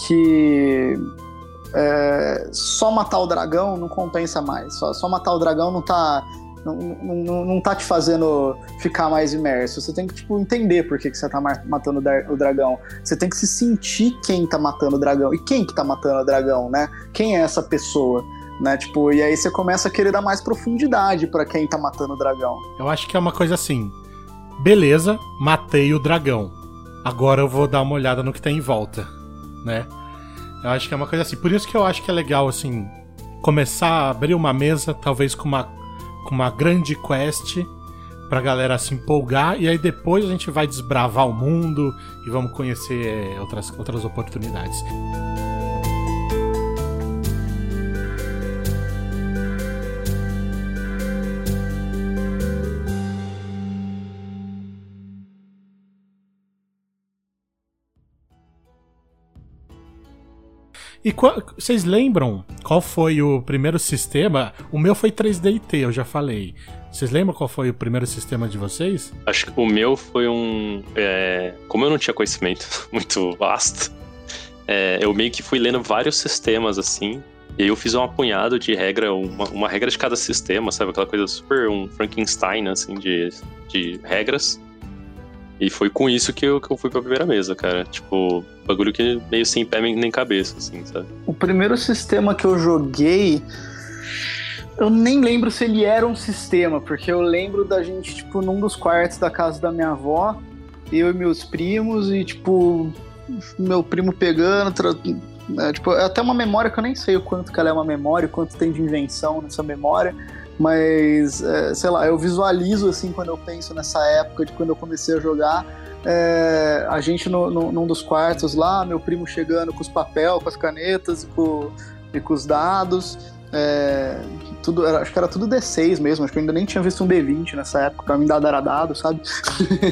que é, só matar o dragão não compensa mais. Só, só matar o dragão não tá. Não, não, não tá te fazendo ficar mais imerso. Você tem que, tipo, entender por que, que você tá matando o dragão. Você tem que se sentir quem tá matando o dragão. E quem que tá matando o dragão, né? Quem é essa pessoa? Né, tipo, e aí você começa a querer dar mais profundidade para quem tá matando o dragão. Eu acho que é uma coisa assim. Beleza, matei o dragão. Agora eu vou dar uma olhada no que tem em volta né? Eu acho que é uma coisa assim. Por isso que eu acho que é legal, assim, começar a abrir uma mesa, talvez com uma, com uma grande quest, pra galera se empolgar, e aí depois a gente vai desbravar o mundo e vamos conhecer outras, outras oportunidades. E vocês lembram qual foi o primeiro sistema? O meu foi 3DT, eu já falei. Vocês lembram qual foi o primeiro sistema de vocês? Acho que o meu foi um. É, como eu não tinha conhecimento muito vasto, é, eu meio que fui lendo vários sistemas assim. E eu fiz um apunhado de regra, uma, uma regra de cada sistema, sabe? Aquela coisa super um Frankenstein, assim, de, de regras. E foi com isso que eu, que eu fui pra primeira mesa, cara. Tipo, bagulho que meio sem pé nem cabeça, assim, sabe? O primeiro sistema que eu joguei. Eu nem lembro se ele era um sistema, porque eu lembro da gente, tipo, num dos quartos da casa da minha avó, eu e meus primos, e, tipo, meu primo pegando, tra... é, tipo, é até uma memória que eu nem sei o quanto que ela é uma memória, o quanto tem de invenção nessa memória, mas, é, sei lá, eu visualizo assim quando eu penso nessa época de quando eu comecei a jogar. É, a gente no, no, num dos quartos lá, meu primo chegando com os papel, com as canetas e com, e com os dados. É, tudo, era, acho que era tudo D6 mesmo, acho que eu ainda nem tinha visto um D20 nessa época, pra mim dado era dado, sabe?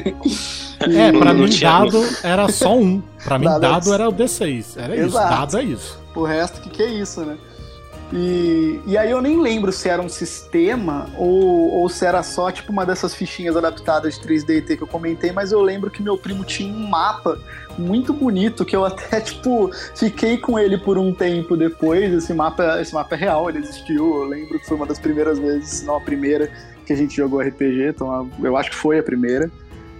é, pra mim dado era só um. Pra mim dado, dado era o D6. Era Exato. isso, dado é isso. O resto, que que é isso, né? E, e aí eu nem lembro se era um sistema ou, ou se era só tipo uma dessas fichinhas adaptadas de 3DT que eu comentei, mas eu lembro que meu primo tinha um mapa muito bonito que eu até tipo fiquei com ele por um tempo depois. Esse mapa, esse mapa é real, ele existiu. Eu lembro que foi uma das primeiras vezes, não a primeira que a gente jogou RPG, então eu acho que foi a primeira.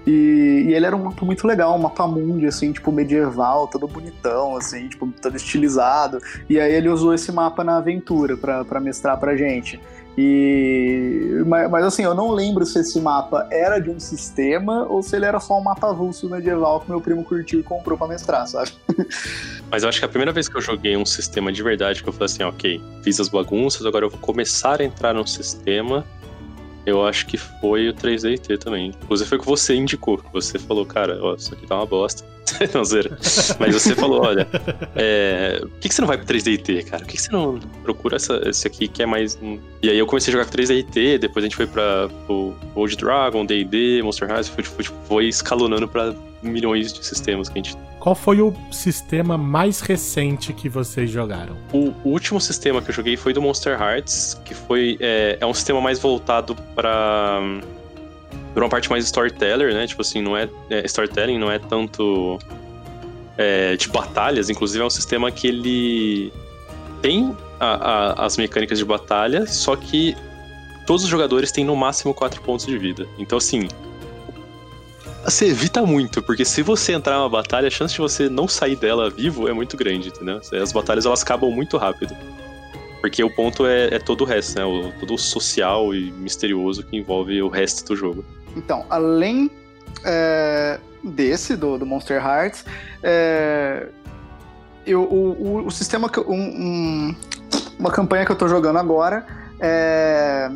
E, e, ele era um mapa muito legal, um mapa mundi, assim, tipo, medieval, todo bonitão, assim, tipo, todo estilizado. E aí ele usou esse mapa na aventura para mestrar pra gente. E, mas, mas, assim, eu não lembro se esse mapa era de um sistema ou se ele era só um mapa avulso medieval que meu primo curtiu e comprou pra mestrar, sabe? Mas eu acho que a primeira vez que eu joguei um sistema de verdade, que eu falei assim, ok, fiz as bagunças, agora eu vou começar a entrar num sistema Eu acho que foi o 3DT também. Inclusive foi que você indicou. Você falou, cara, ó, isso aqui tá uma bosta. não, zero. Mas você falou, olha, é, por que, que você não vai pro 3DT, cara? Por que, que você não procura essa, esse aqui que é mais. E aí eu comecei a jogar com 3DT, depois a gente foi pra pro Old Dragon, DD, Monster foi, foi, foi escalonando pra milhões de sistemas que a gente qual foi o sistema mais recente que vocês jogaram? O, último sistema que eu joguei foi do Monster Hearts, que foi é, é um sistema mais voltado para para uma parte mais storyteller, né? Tipo assim, não é, é storytelling, não é tanto é, de batalhas. Inclusive é um sistema que ele tem a, a, as mecânicas de batalha, só que todos os jogadores têm no máximo 4 pontos de vida. Então assim, você evita muito, porque se você entrar numa batalha, a chance de você não sair dela vivo é muito grande, entendeu? As batalhas elas acabam muito rápido. Porque o ponto é, é todo o resto, né? O, todo o social e misterioso que envolve o resto do jogo. Então, além é, desse, do, do, Monster Hearts, é, eu, o, o, o, sistema que. Um, um, uma campanha que eu tô jogando agora é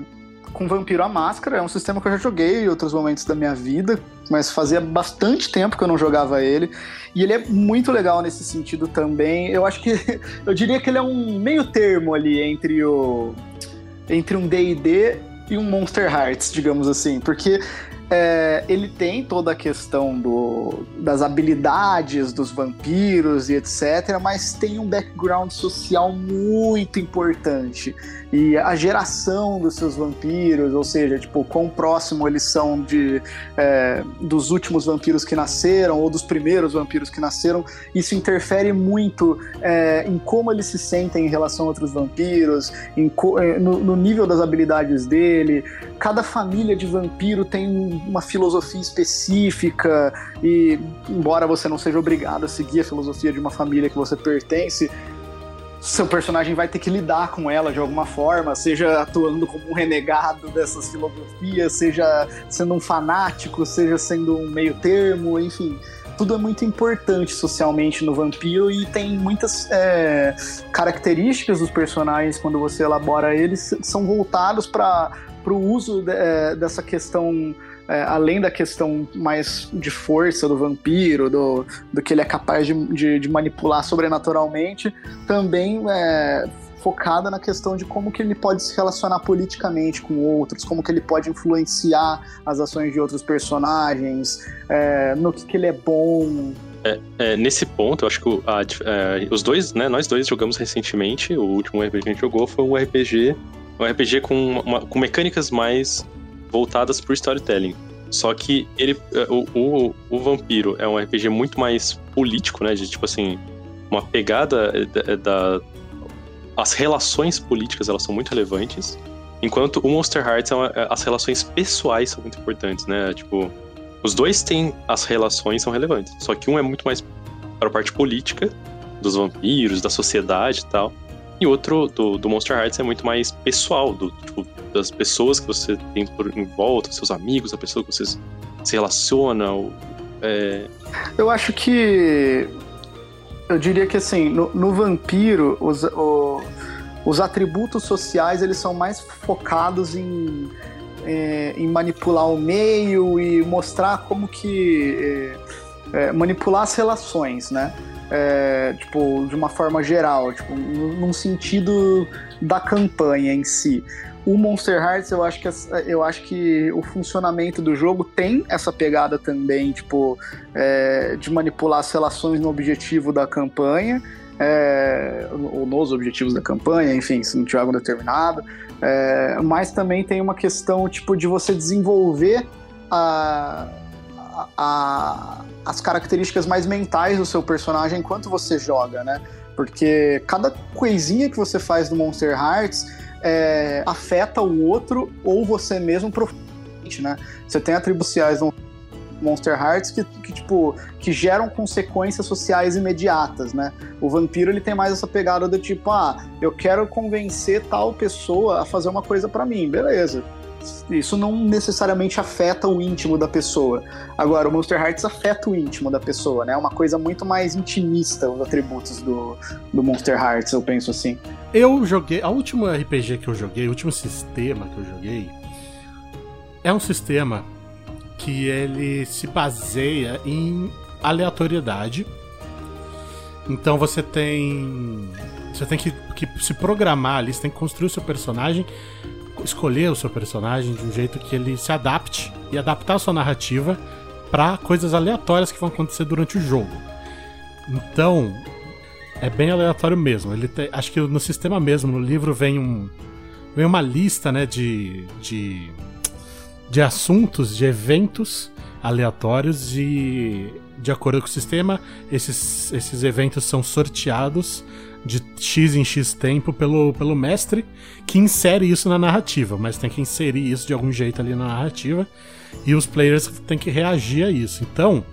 com Vampiro à Máscara. É um sistema que eu já joguei em outros momentos da minha vida, mas fazia bastante tempo que eu não jogava ele. E ele é muito legal nesse sentido também. Eu acho que eu diria que ele é um meio termo ali entre o entre um D&D e um Monster Hearts, digamos assim, porque é, ele tem toda a questão do, das habilidades dos vampiros e etc., mas tem um background social muito importante. E a geração dos seus vampiros, ou seja, tipo, quão próximo eles são de é, dos últimos vampiros que nasceram ou dos primeiros vampiros que nasceram, isso interfere muito é, em como eles se sentem em relação a outros vampiros, é, no, no nível das habilidades dele. Cada família de vampiro tem uma filosofia específica e embora você não seja obrigado a seguir a filosofia de uma família que você pertence, seu personagem vai ter que lidar com ela de alguma forma, seja atuando como um renegado dessas filosofias, seja sendo um fanático, seja sendo um meio termo, enfim. Tudo é muito importante socialmente no vampiro e tem muitas é, características dos personagens quando você elabora eles são voltados para o uso de, é, dessa questão é, além da questão mais de força do vampiro, do, do que ele é capaz de, de, de manipular sobrenaturalmente, também é, focada na questão de como que ele pode se relacionar politicamente com outros, como que ele pode influenciar as ações de outros personagens, é, no que, que ele é bom. É, é, nesse ponto, eu acho que a, é, os dois, né, nós dois jogamos recentemente, o último RPG que a gente jogou foi um RPG, um RPG com, uma, com mecânicas mais voltadas pro storytelling. Só que ele, é, o, o, o, Vampiro é um RPG muito mais político, né? De tipo assim, uma pegada da, da, as relações políticas elas são muito relevantes, enquanto o Monster Hearts é, as relações pessoais são muito importantes, né? Tipo, os dois têm as relações são relevantes, só que um é muito mais para a parte política dos vampiros, da sociedade e tal. E outro do, do Monster Hearts é muito mais pessoal, do, tipo, das pessoas que você tem por em volta, seus amigos, a pessoa que você se relaciona. Ou, é... Eu acho que. Eu diria que assim, no, no vampiro, os, o, os atributos sociais eles são mais focados em, é, em manipular o meio e mostrar como que. É, é manipular as relações, né? É, tipo, de uma forma geral, tipo, num sentido da campanha em si. O Monster Hearts, eu acho que eu acho que o funcionamento do jogo tem essa pegada também, tipo, é, de manipular as relações no objetivo da campanha. É, ou nos objetivos da campanha, enfim, se não tiver algo determinado. É, mas também tem uma questão tipo de você desenvolver a, a, as características mais mentais do seu personagem enquanto você joga, né? Porque cada coisinha que você faz no Monster Hearts é, afeta o outro ou você mesmo profundamente, né? Você tem atributos no Monster Hearts que, que, tipo, que geram consequências sociais imediatas, né? O vampiro ele tem mais essa pegada do tipo, ah, eu quero convencer tal pessoa a fazer uma coisa para mim, beleza? Isso não necessariamente afeta o íntimo da pessoa. Agora, o Monster Hearts afeta o íntimo da pessoa, né? É uma coisa muito mais intimista, os atributos do, do Monster Hearts, eu penso assim. Eu joguei. A última RPG que eu joguei, o último sistema que eu joguei. é um sistema que ele se baseia em aleatoriedade. Então você tem. Você tem que, que se programar ali, você tem que construir o seu personagem, escolher o seu personagem de um jeito que ele se adapte e adaptar a sua narrativa para coisas aleatórias que vão acontecer durante o jogo. Então, é bem aleatório mesmo. Ele te, acho que no sistema mesmo, no livro vem um vem uma lista, né, de, de de assuntos, de eventos aleatórios e de acordo com o sistema, esses, esses eventos são sorteados de X em X tempo pelo, pelo mestre, que insere isso na narrativa, mas tem que inserir isso de algum jeito ali na narrativa, e os players têm que reagir a isso. Então,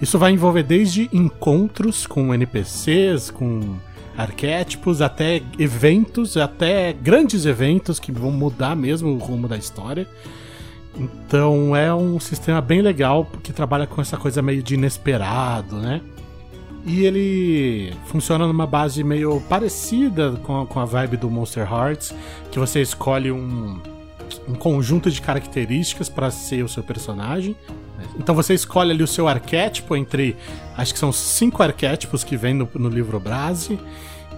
isso vai envolver desde encontros com NPCs, com arquétipos, até eventos, até grandes eventos que vão mudar mesmo o rumo da história. Então é um sistema bem legal porque trabalha com essa coisa meio de inesperado, né? E ele funciona numa base meio parecida com a, com a vibe do Monster Hearts, que você escolhe um, um conjunto de características para ser o seu personagem. Então você escolhe ali o seu arquétipo entre. Acho que são cinco arquétipos que vem no, no livro Brase.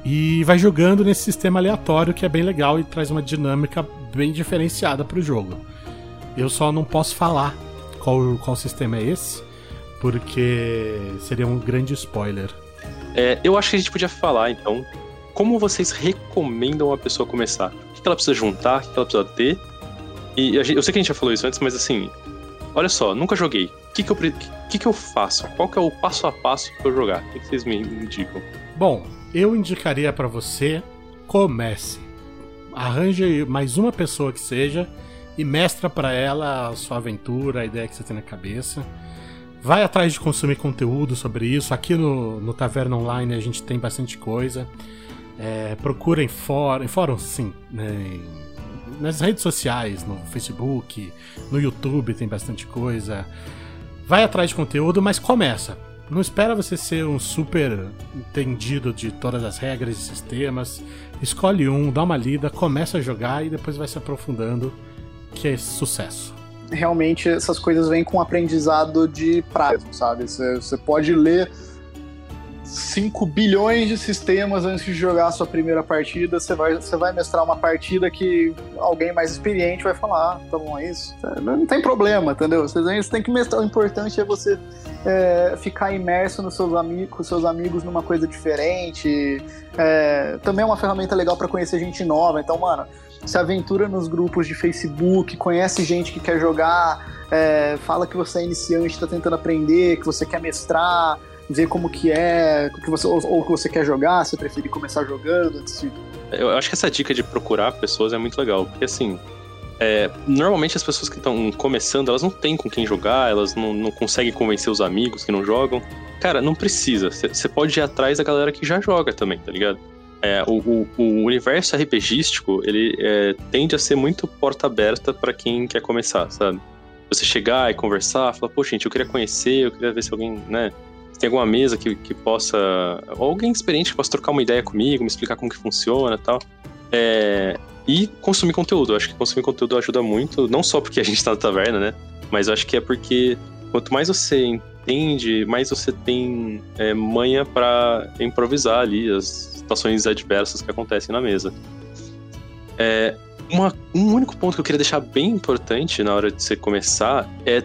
E vai jogando nesse sistema aleatório que é bem legal e traz uma dinâmica bem diferenciada para o jogo. Eu só não posso falar qual, qual sistema é esse, porque seria um grande spoiler. É, eu acho que a gente podia falar, então, como vocês recomendam a pessoa começar? O que ela precisa juntar, o que ela precisa ter? E gente, eu sei que a gente já falou isso antes, mas assim, olha só, nunca joguei. O que, que, eu, que, que eu faço? Qual que é o passo a passo para eu jogar? O que, que vocês me indicam? Bom, eu indicaria para você comece. Arranje mais uma pessoa que seja e mestra para ela a sua aventura, a ideia que você tem na cabeça. Vai atrás de consumir conteúdo sobre isso. Aqui no, no Taverna Online a gente tem bastante coisa. É, procura em, fórum, sim. Né, nas redes sociais, no Facebook, no YouTube tem bastante coisa. Vai atrás de conteúdo, mas começa. Não espera você ser um super entendido de todas as regras e sistemas. Escolhe um, dá uma lida, começa a jogar e depois vai se aprofundando que é sucesso? Realmente essas coisas vêm com aprendizado de prazo, sabe? Você pode ler 5 bilhões de sistemas antes de jogar a sua primeira partida, você vai, você vai mestrar uma partida que alguém mais experiente vai falar, ah, tá bom, é isso. Não tem problema, entendeu? Você tem que mestrar. O importante é você é, ficar imerso nos seus amigos, com seus amigos numa coisa diferente. É, também é uma ferramenta legal para conhecer gente nova. Então, mano, se aventura nos grupos de Facebook, conhece gente que quer jogar, é, fala que você é iniciante, está tentando aprender, que você quer mestrar, ver como que é, que você, ou, ou que você quer jogar, se preferir começar jogando antes de... Eu acho que essa dica de procurar pessoas é muito legal, porque assim, é, normalmente as pessoas que estão começando, elas não têm com quem jogar, elas não, não conseguem convencer os amigos que não jogam. Cara, não precisa. Você pode ir atrás da galera que já joga também, tá ligado? É, o, o, o, universo RPGístico, ele é, tende a ser muito porta aberta para quem quer começar, sabe? Você chegar e conversar, falar, pô, gente, eu queria conhecer, eu queria ver se alguém, né? Tem alguma mesa que, que possa. Ou alguém experiente que possa trocar uma ideia comigo, me explicar como que funciona e tal. É, e consumir conteúdo. Eu acho que consumir conteúdo ajuda muito, não só porque a gente tá na taverna, né? Mas eu acho que é porque quanto mais você entende, mais você tem é, manha para improvisar ali as situações adversas que acontecem na mesa. É, uma, um único ponto que eu queria deixar bem importante na hora de você começar é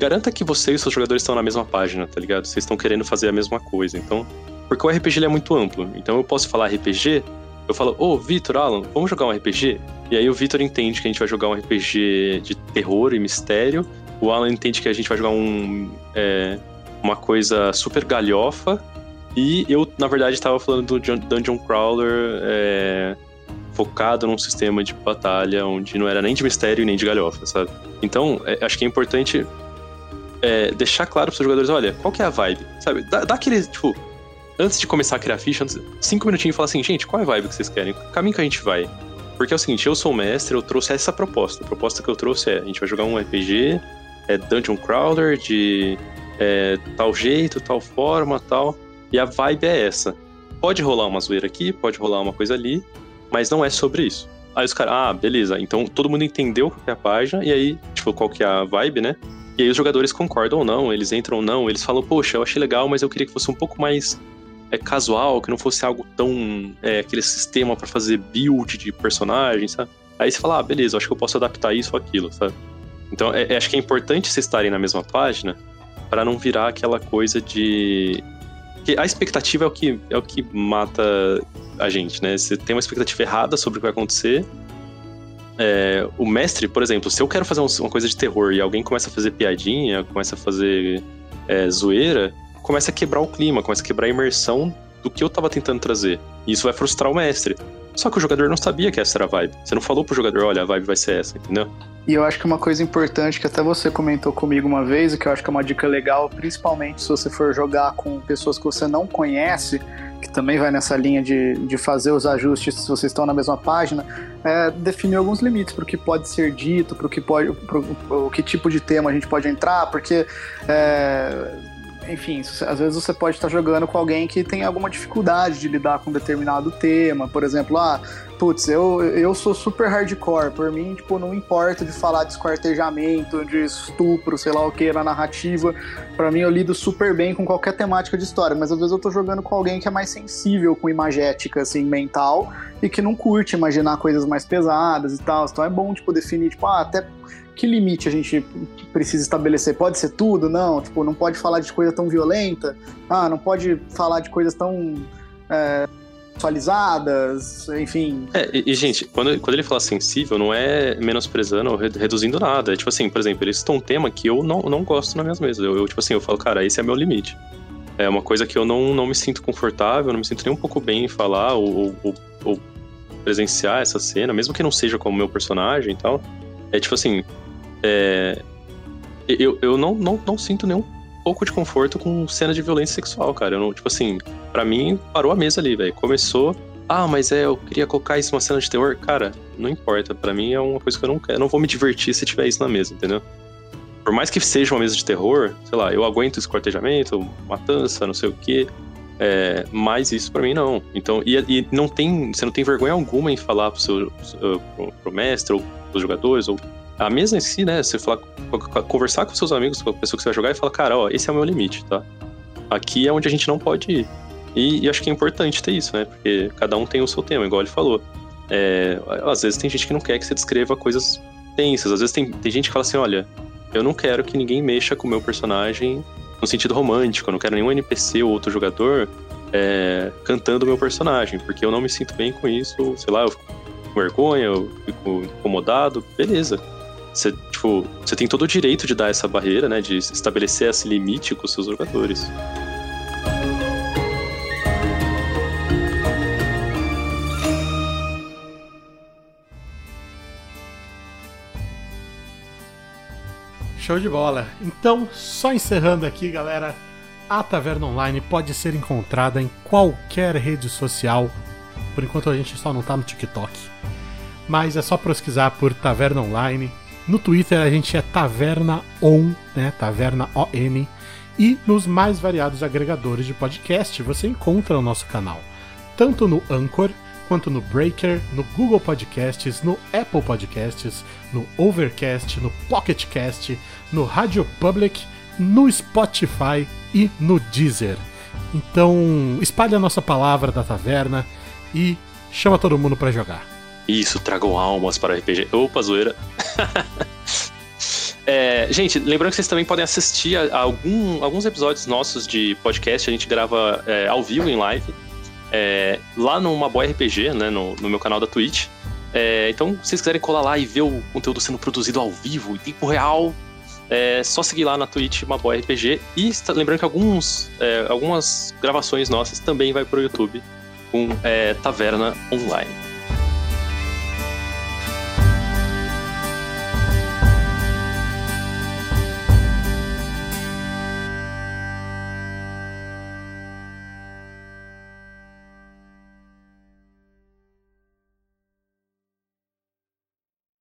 garanta que você e seus jogadores estão na mesma página, tá ligado? Vocês estão querendo fazer a mesma coisa. Então, porque o RPG é muito amplo. Então eu posso falar RPG, eu falo, ô, oh, Vitor, Alan, vamos jogar um RPG? E aí o Vitor entende que a gente vai jogar um RPG de terror e mistério. O Alan entende que a gente vai jogar um, é, uma coisa super galhofa. E eu, na verdade, estava falando do Dungeon Crawler é, focado num sistema de batalha onde não era nem de mistério nem de galhofa, sabe? Então, é, acho que é importante é, deixar claro para os jogadores, olha, qual que é a vibe, sabe? Dá, dá, aquele, tipo, antes de começar a criar ficha, antes, cinco minutinhos e falar assim, gente, qual é a vibe que vocês querem? Que caminho que a gente vai? Porque é o seguinte, eu sou o mestre, eu trouxe essa proposta. A proposta que eu trouxe é, a gente vai jogar um RPG, é Dungeon Crawler de é, tal jeito, tal forma, tal... E a vibe é essa. Pode rolar uma zoeira aqui, pode rolar uma coisa ali, mas não é sobre isso. Aí os caras, ah, beleza. Então todo mundo entendeu qual que é a página, e aí, tipo, qual que é a vibe, né? E aí os jogadores concordam ou não, eles entram ou não, eles falam, poxa, eu achei legal, mas eu queria que fosse um pouco mais é, casual, que não fosse algo tão. É, aquele sistema para fazer build de personagens, sabe? Aí você fala, ah, beleza, acho que eu posso adaptar isso ou aquilo, sabe? Então, é, é, acho que é importante vocês estarem na mesma página para não virar aquela coisa de. que a expectativa é o que, é o que mata a gente, né? Você tem uma expectativa errada sobre o que vai acontecer é, o mestre, por exemplo, se eu quero fazer uma coisa de terror e alguém começa a fazer piadinha, começa a fazer é, zoeira, começa a quebrar o clima, começa a quebrar a imersão do que eu tava tentando trazer. E isso vai frustrar o mestre. Só que o jogador não sabia que essa era a vibe. Você não falou pro jogador, olha, a vibe vai ser essa, entendeu? E eu acho que uma coisa importante que até você comentou comigo uma vez, e que eu acho que é uma dica legal, principalmente se você for jogar com pessoas que você não conhece, que também vai nessa linha de, de fazer os ajustes se vocês estão na mesma página, é definir alguns limites para o que pode ser dito, para o que pode, pro, pro, que tipo de tema a gente pode entrar, porque é, enfim, às vezes você pode estar jogando com alguém que tem alguma dificuldade de lidar com um determinado tema. Por exemplo, ah, putz, eu, eu sou super hardcore. Por mim, tipo, não importa de falar de esquartejamento, de estupro, sei lá o que, na narrativa. Para mim, eu lido super bem com qualquer temática de história. Mas às vezes eu tô jogando com alguém que é mais sensível com imagética, assim, mental, e que não curte imaginar coisas mais pesadas e tal. Então é bom, tipo, definir, tipo, ah, até que limite a gente precisa estabelecer? Pode ser tudo? Não, tipo, não pode falar de coisa tão violenta. Ah, não pode falar de coisas tão é, atualizadas, enfim. É, e, e, gente, quando, quando ele fala sensível, não é menosprezando ou reduzindo nada. É tipo assim, por exemplo, eles estão um tema que eu não, não gosto nas minhas mesas. Eu, eu, tipo assim, eu falo, cara, esse é meu limite. É uma coisa que eu não, não me sinto confortável, não me sinto nem um pouco bem em falar ou, ou, ou presenciar essa cena, mesmo que não seja como meu personagem e tal. É tipo assim, é, eu, eu não, não, não sinto nenhum pouco de conforto com cena de violência sexual, cara. Eu não, tipo assim, para mim parou a mesa ali, velho. Começou, ah, mas é, eu queria colocar isso numa cena de terror. Cara, não importa. para mim é uma coisa que eu não quero. Eu não vou me divertir se tiver isso na mesa, entendeu? Por mais que seja uma mesa de terror, sei lá, eu aguento escortejamento, matança, não sei o quê. É, mas isso para mim não. Então, e, e, não tem, você não tem vergonha alguma em falar pro seu pro, pro mestre ou pros jogadores ou a mesa em si, né? Você falar, conversar com seus amigos, com a pessoa que você vai jogar e falar, cara, ó, esse é o meu limite, tá? Aqui é onde a gente não pode ir. E, e acho que é importante ter isso, né? Porque cada um tem o seu tema, igual ele falou. É, às vezes tem gente que não quer que você descreva coisas tensas. Às vezes tem, tem gente que fala assim, olha, eu não quero que ninguém mexa com o meu personagem no sentido romântico. Eu não quero nenhum NPC ou outro jogador é, cantando o meu personagem, porque eu não me sinto bem com isso. Sei lá, eu fico com vergonha, eu fico incomodado. Beleza você, tipo, você tem todo o direito de dar essa barreira, né? De estabelecer esse limite com os seus jogadores. Show de bola. Então, só encerrando aqui, galera, a Taverna Online pode ser encontrada em qualquer rede social. Por enquanto a gente só não tá no TikTok. Mas é só pesquisar por Taverna Online no Twitter a gente é Taverna On, né? Taverna ON. E nos mais variados agregadores de podcast você encontra o nosso canal, tanto no Anchor quanto no Breaker, no Google Podcasts, no Apple Podcasts, no Overcast, no Pocket Cast, no Radio Public, no Spotify e no Deezer. Então, espalhe a nossa palavra da taverna e chama todo mundo para jogar. Isso, tragam almas para RPG. Opa, zoeira. é, gente, lembrando que vocês também podem assistir a, a algum, alguns episódios nossos de podcast. A gente grava é, ao vivo, em live, é, lá no Uma Boa RPG, né, no, no meu canal da Twitch. É, então, se vocês quiserem colar lá e ver o conteúdo sendo produzido ao vivo, em tempo real, é só seguir lá na Twitch Uma Boa RPG. E lembrando que alguns, é, algumas gravações nossas também vai pro YouTube com é, Taverna Online.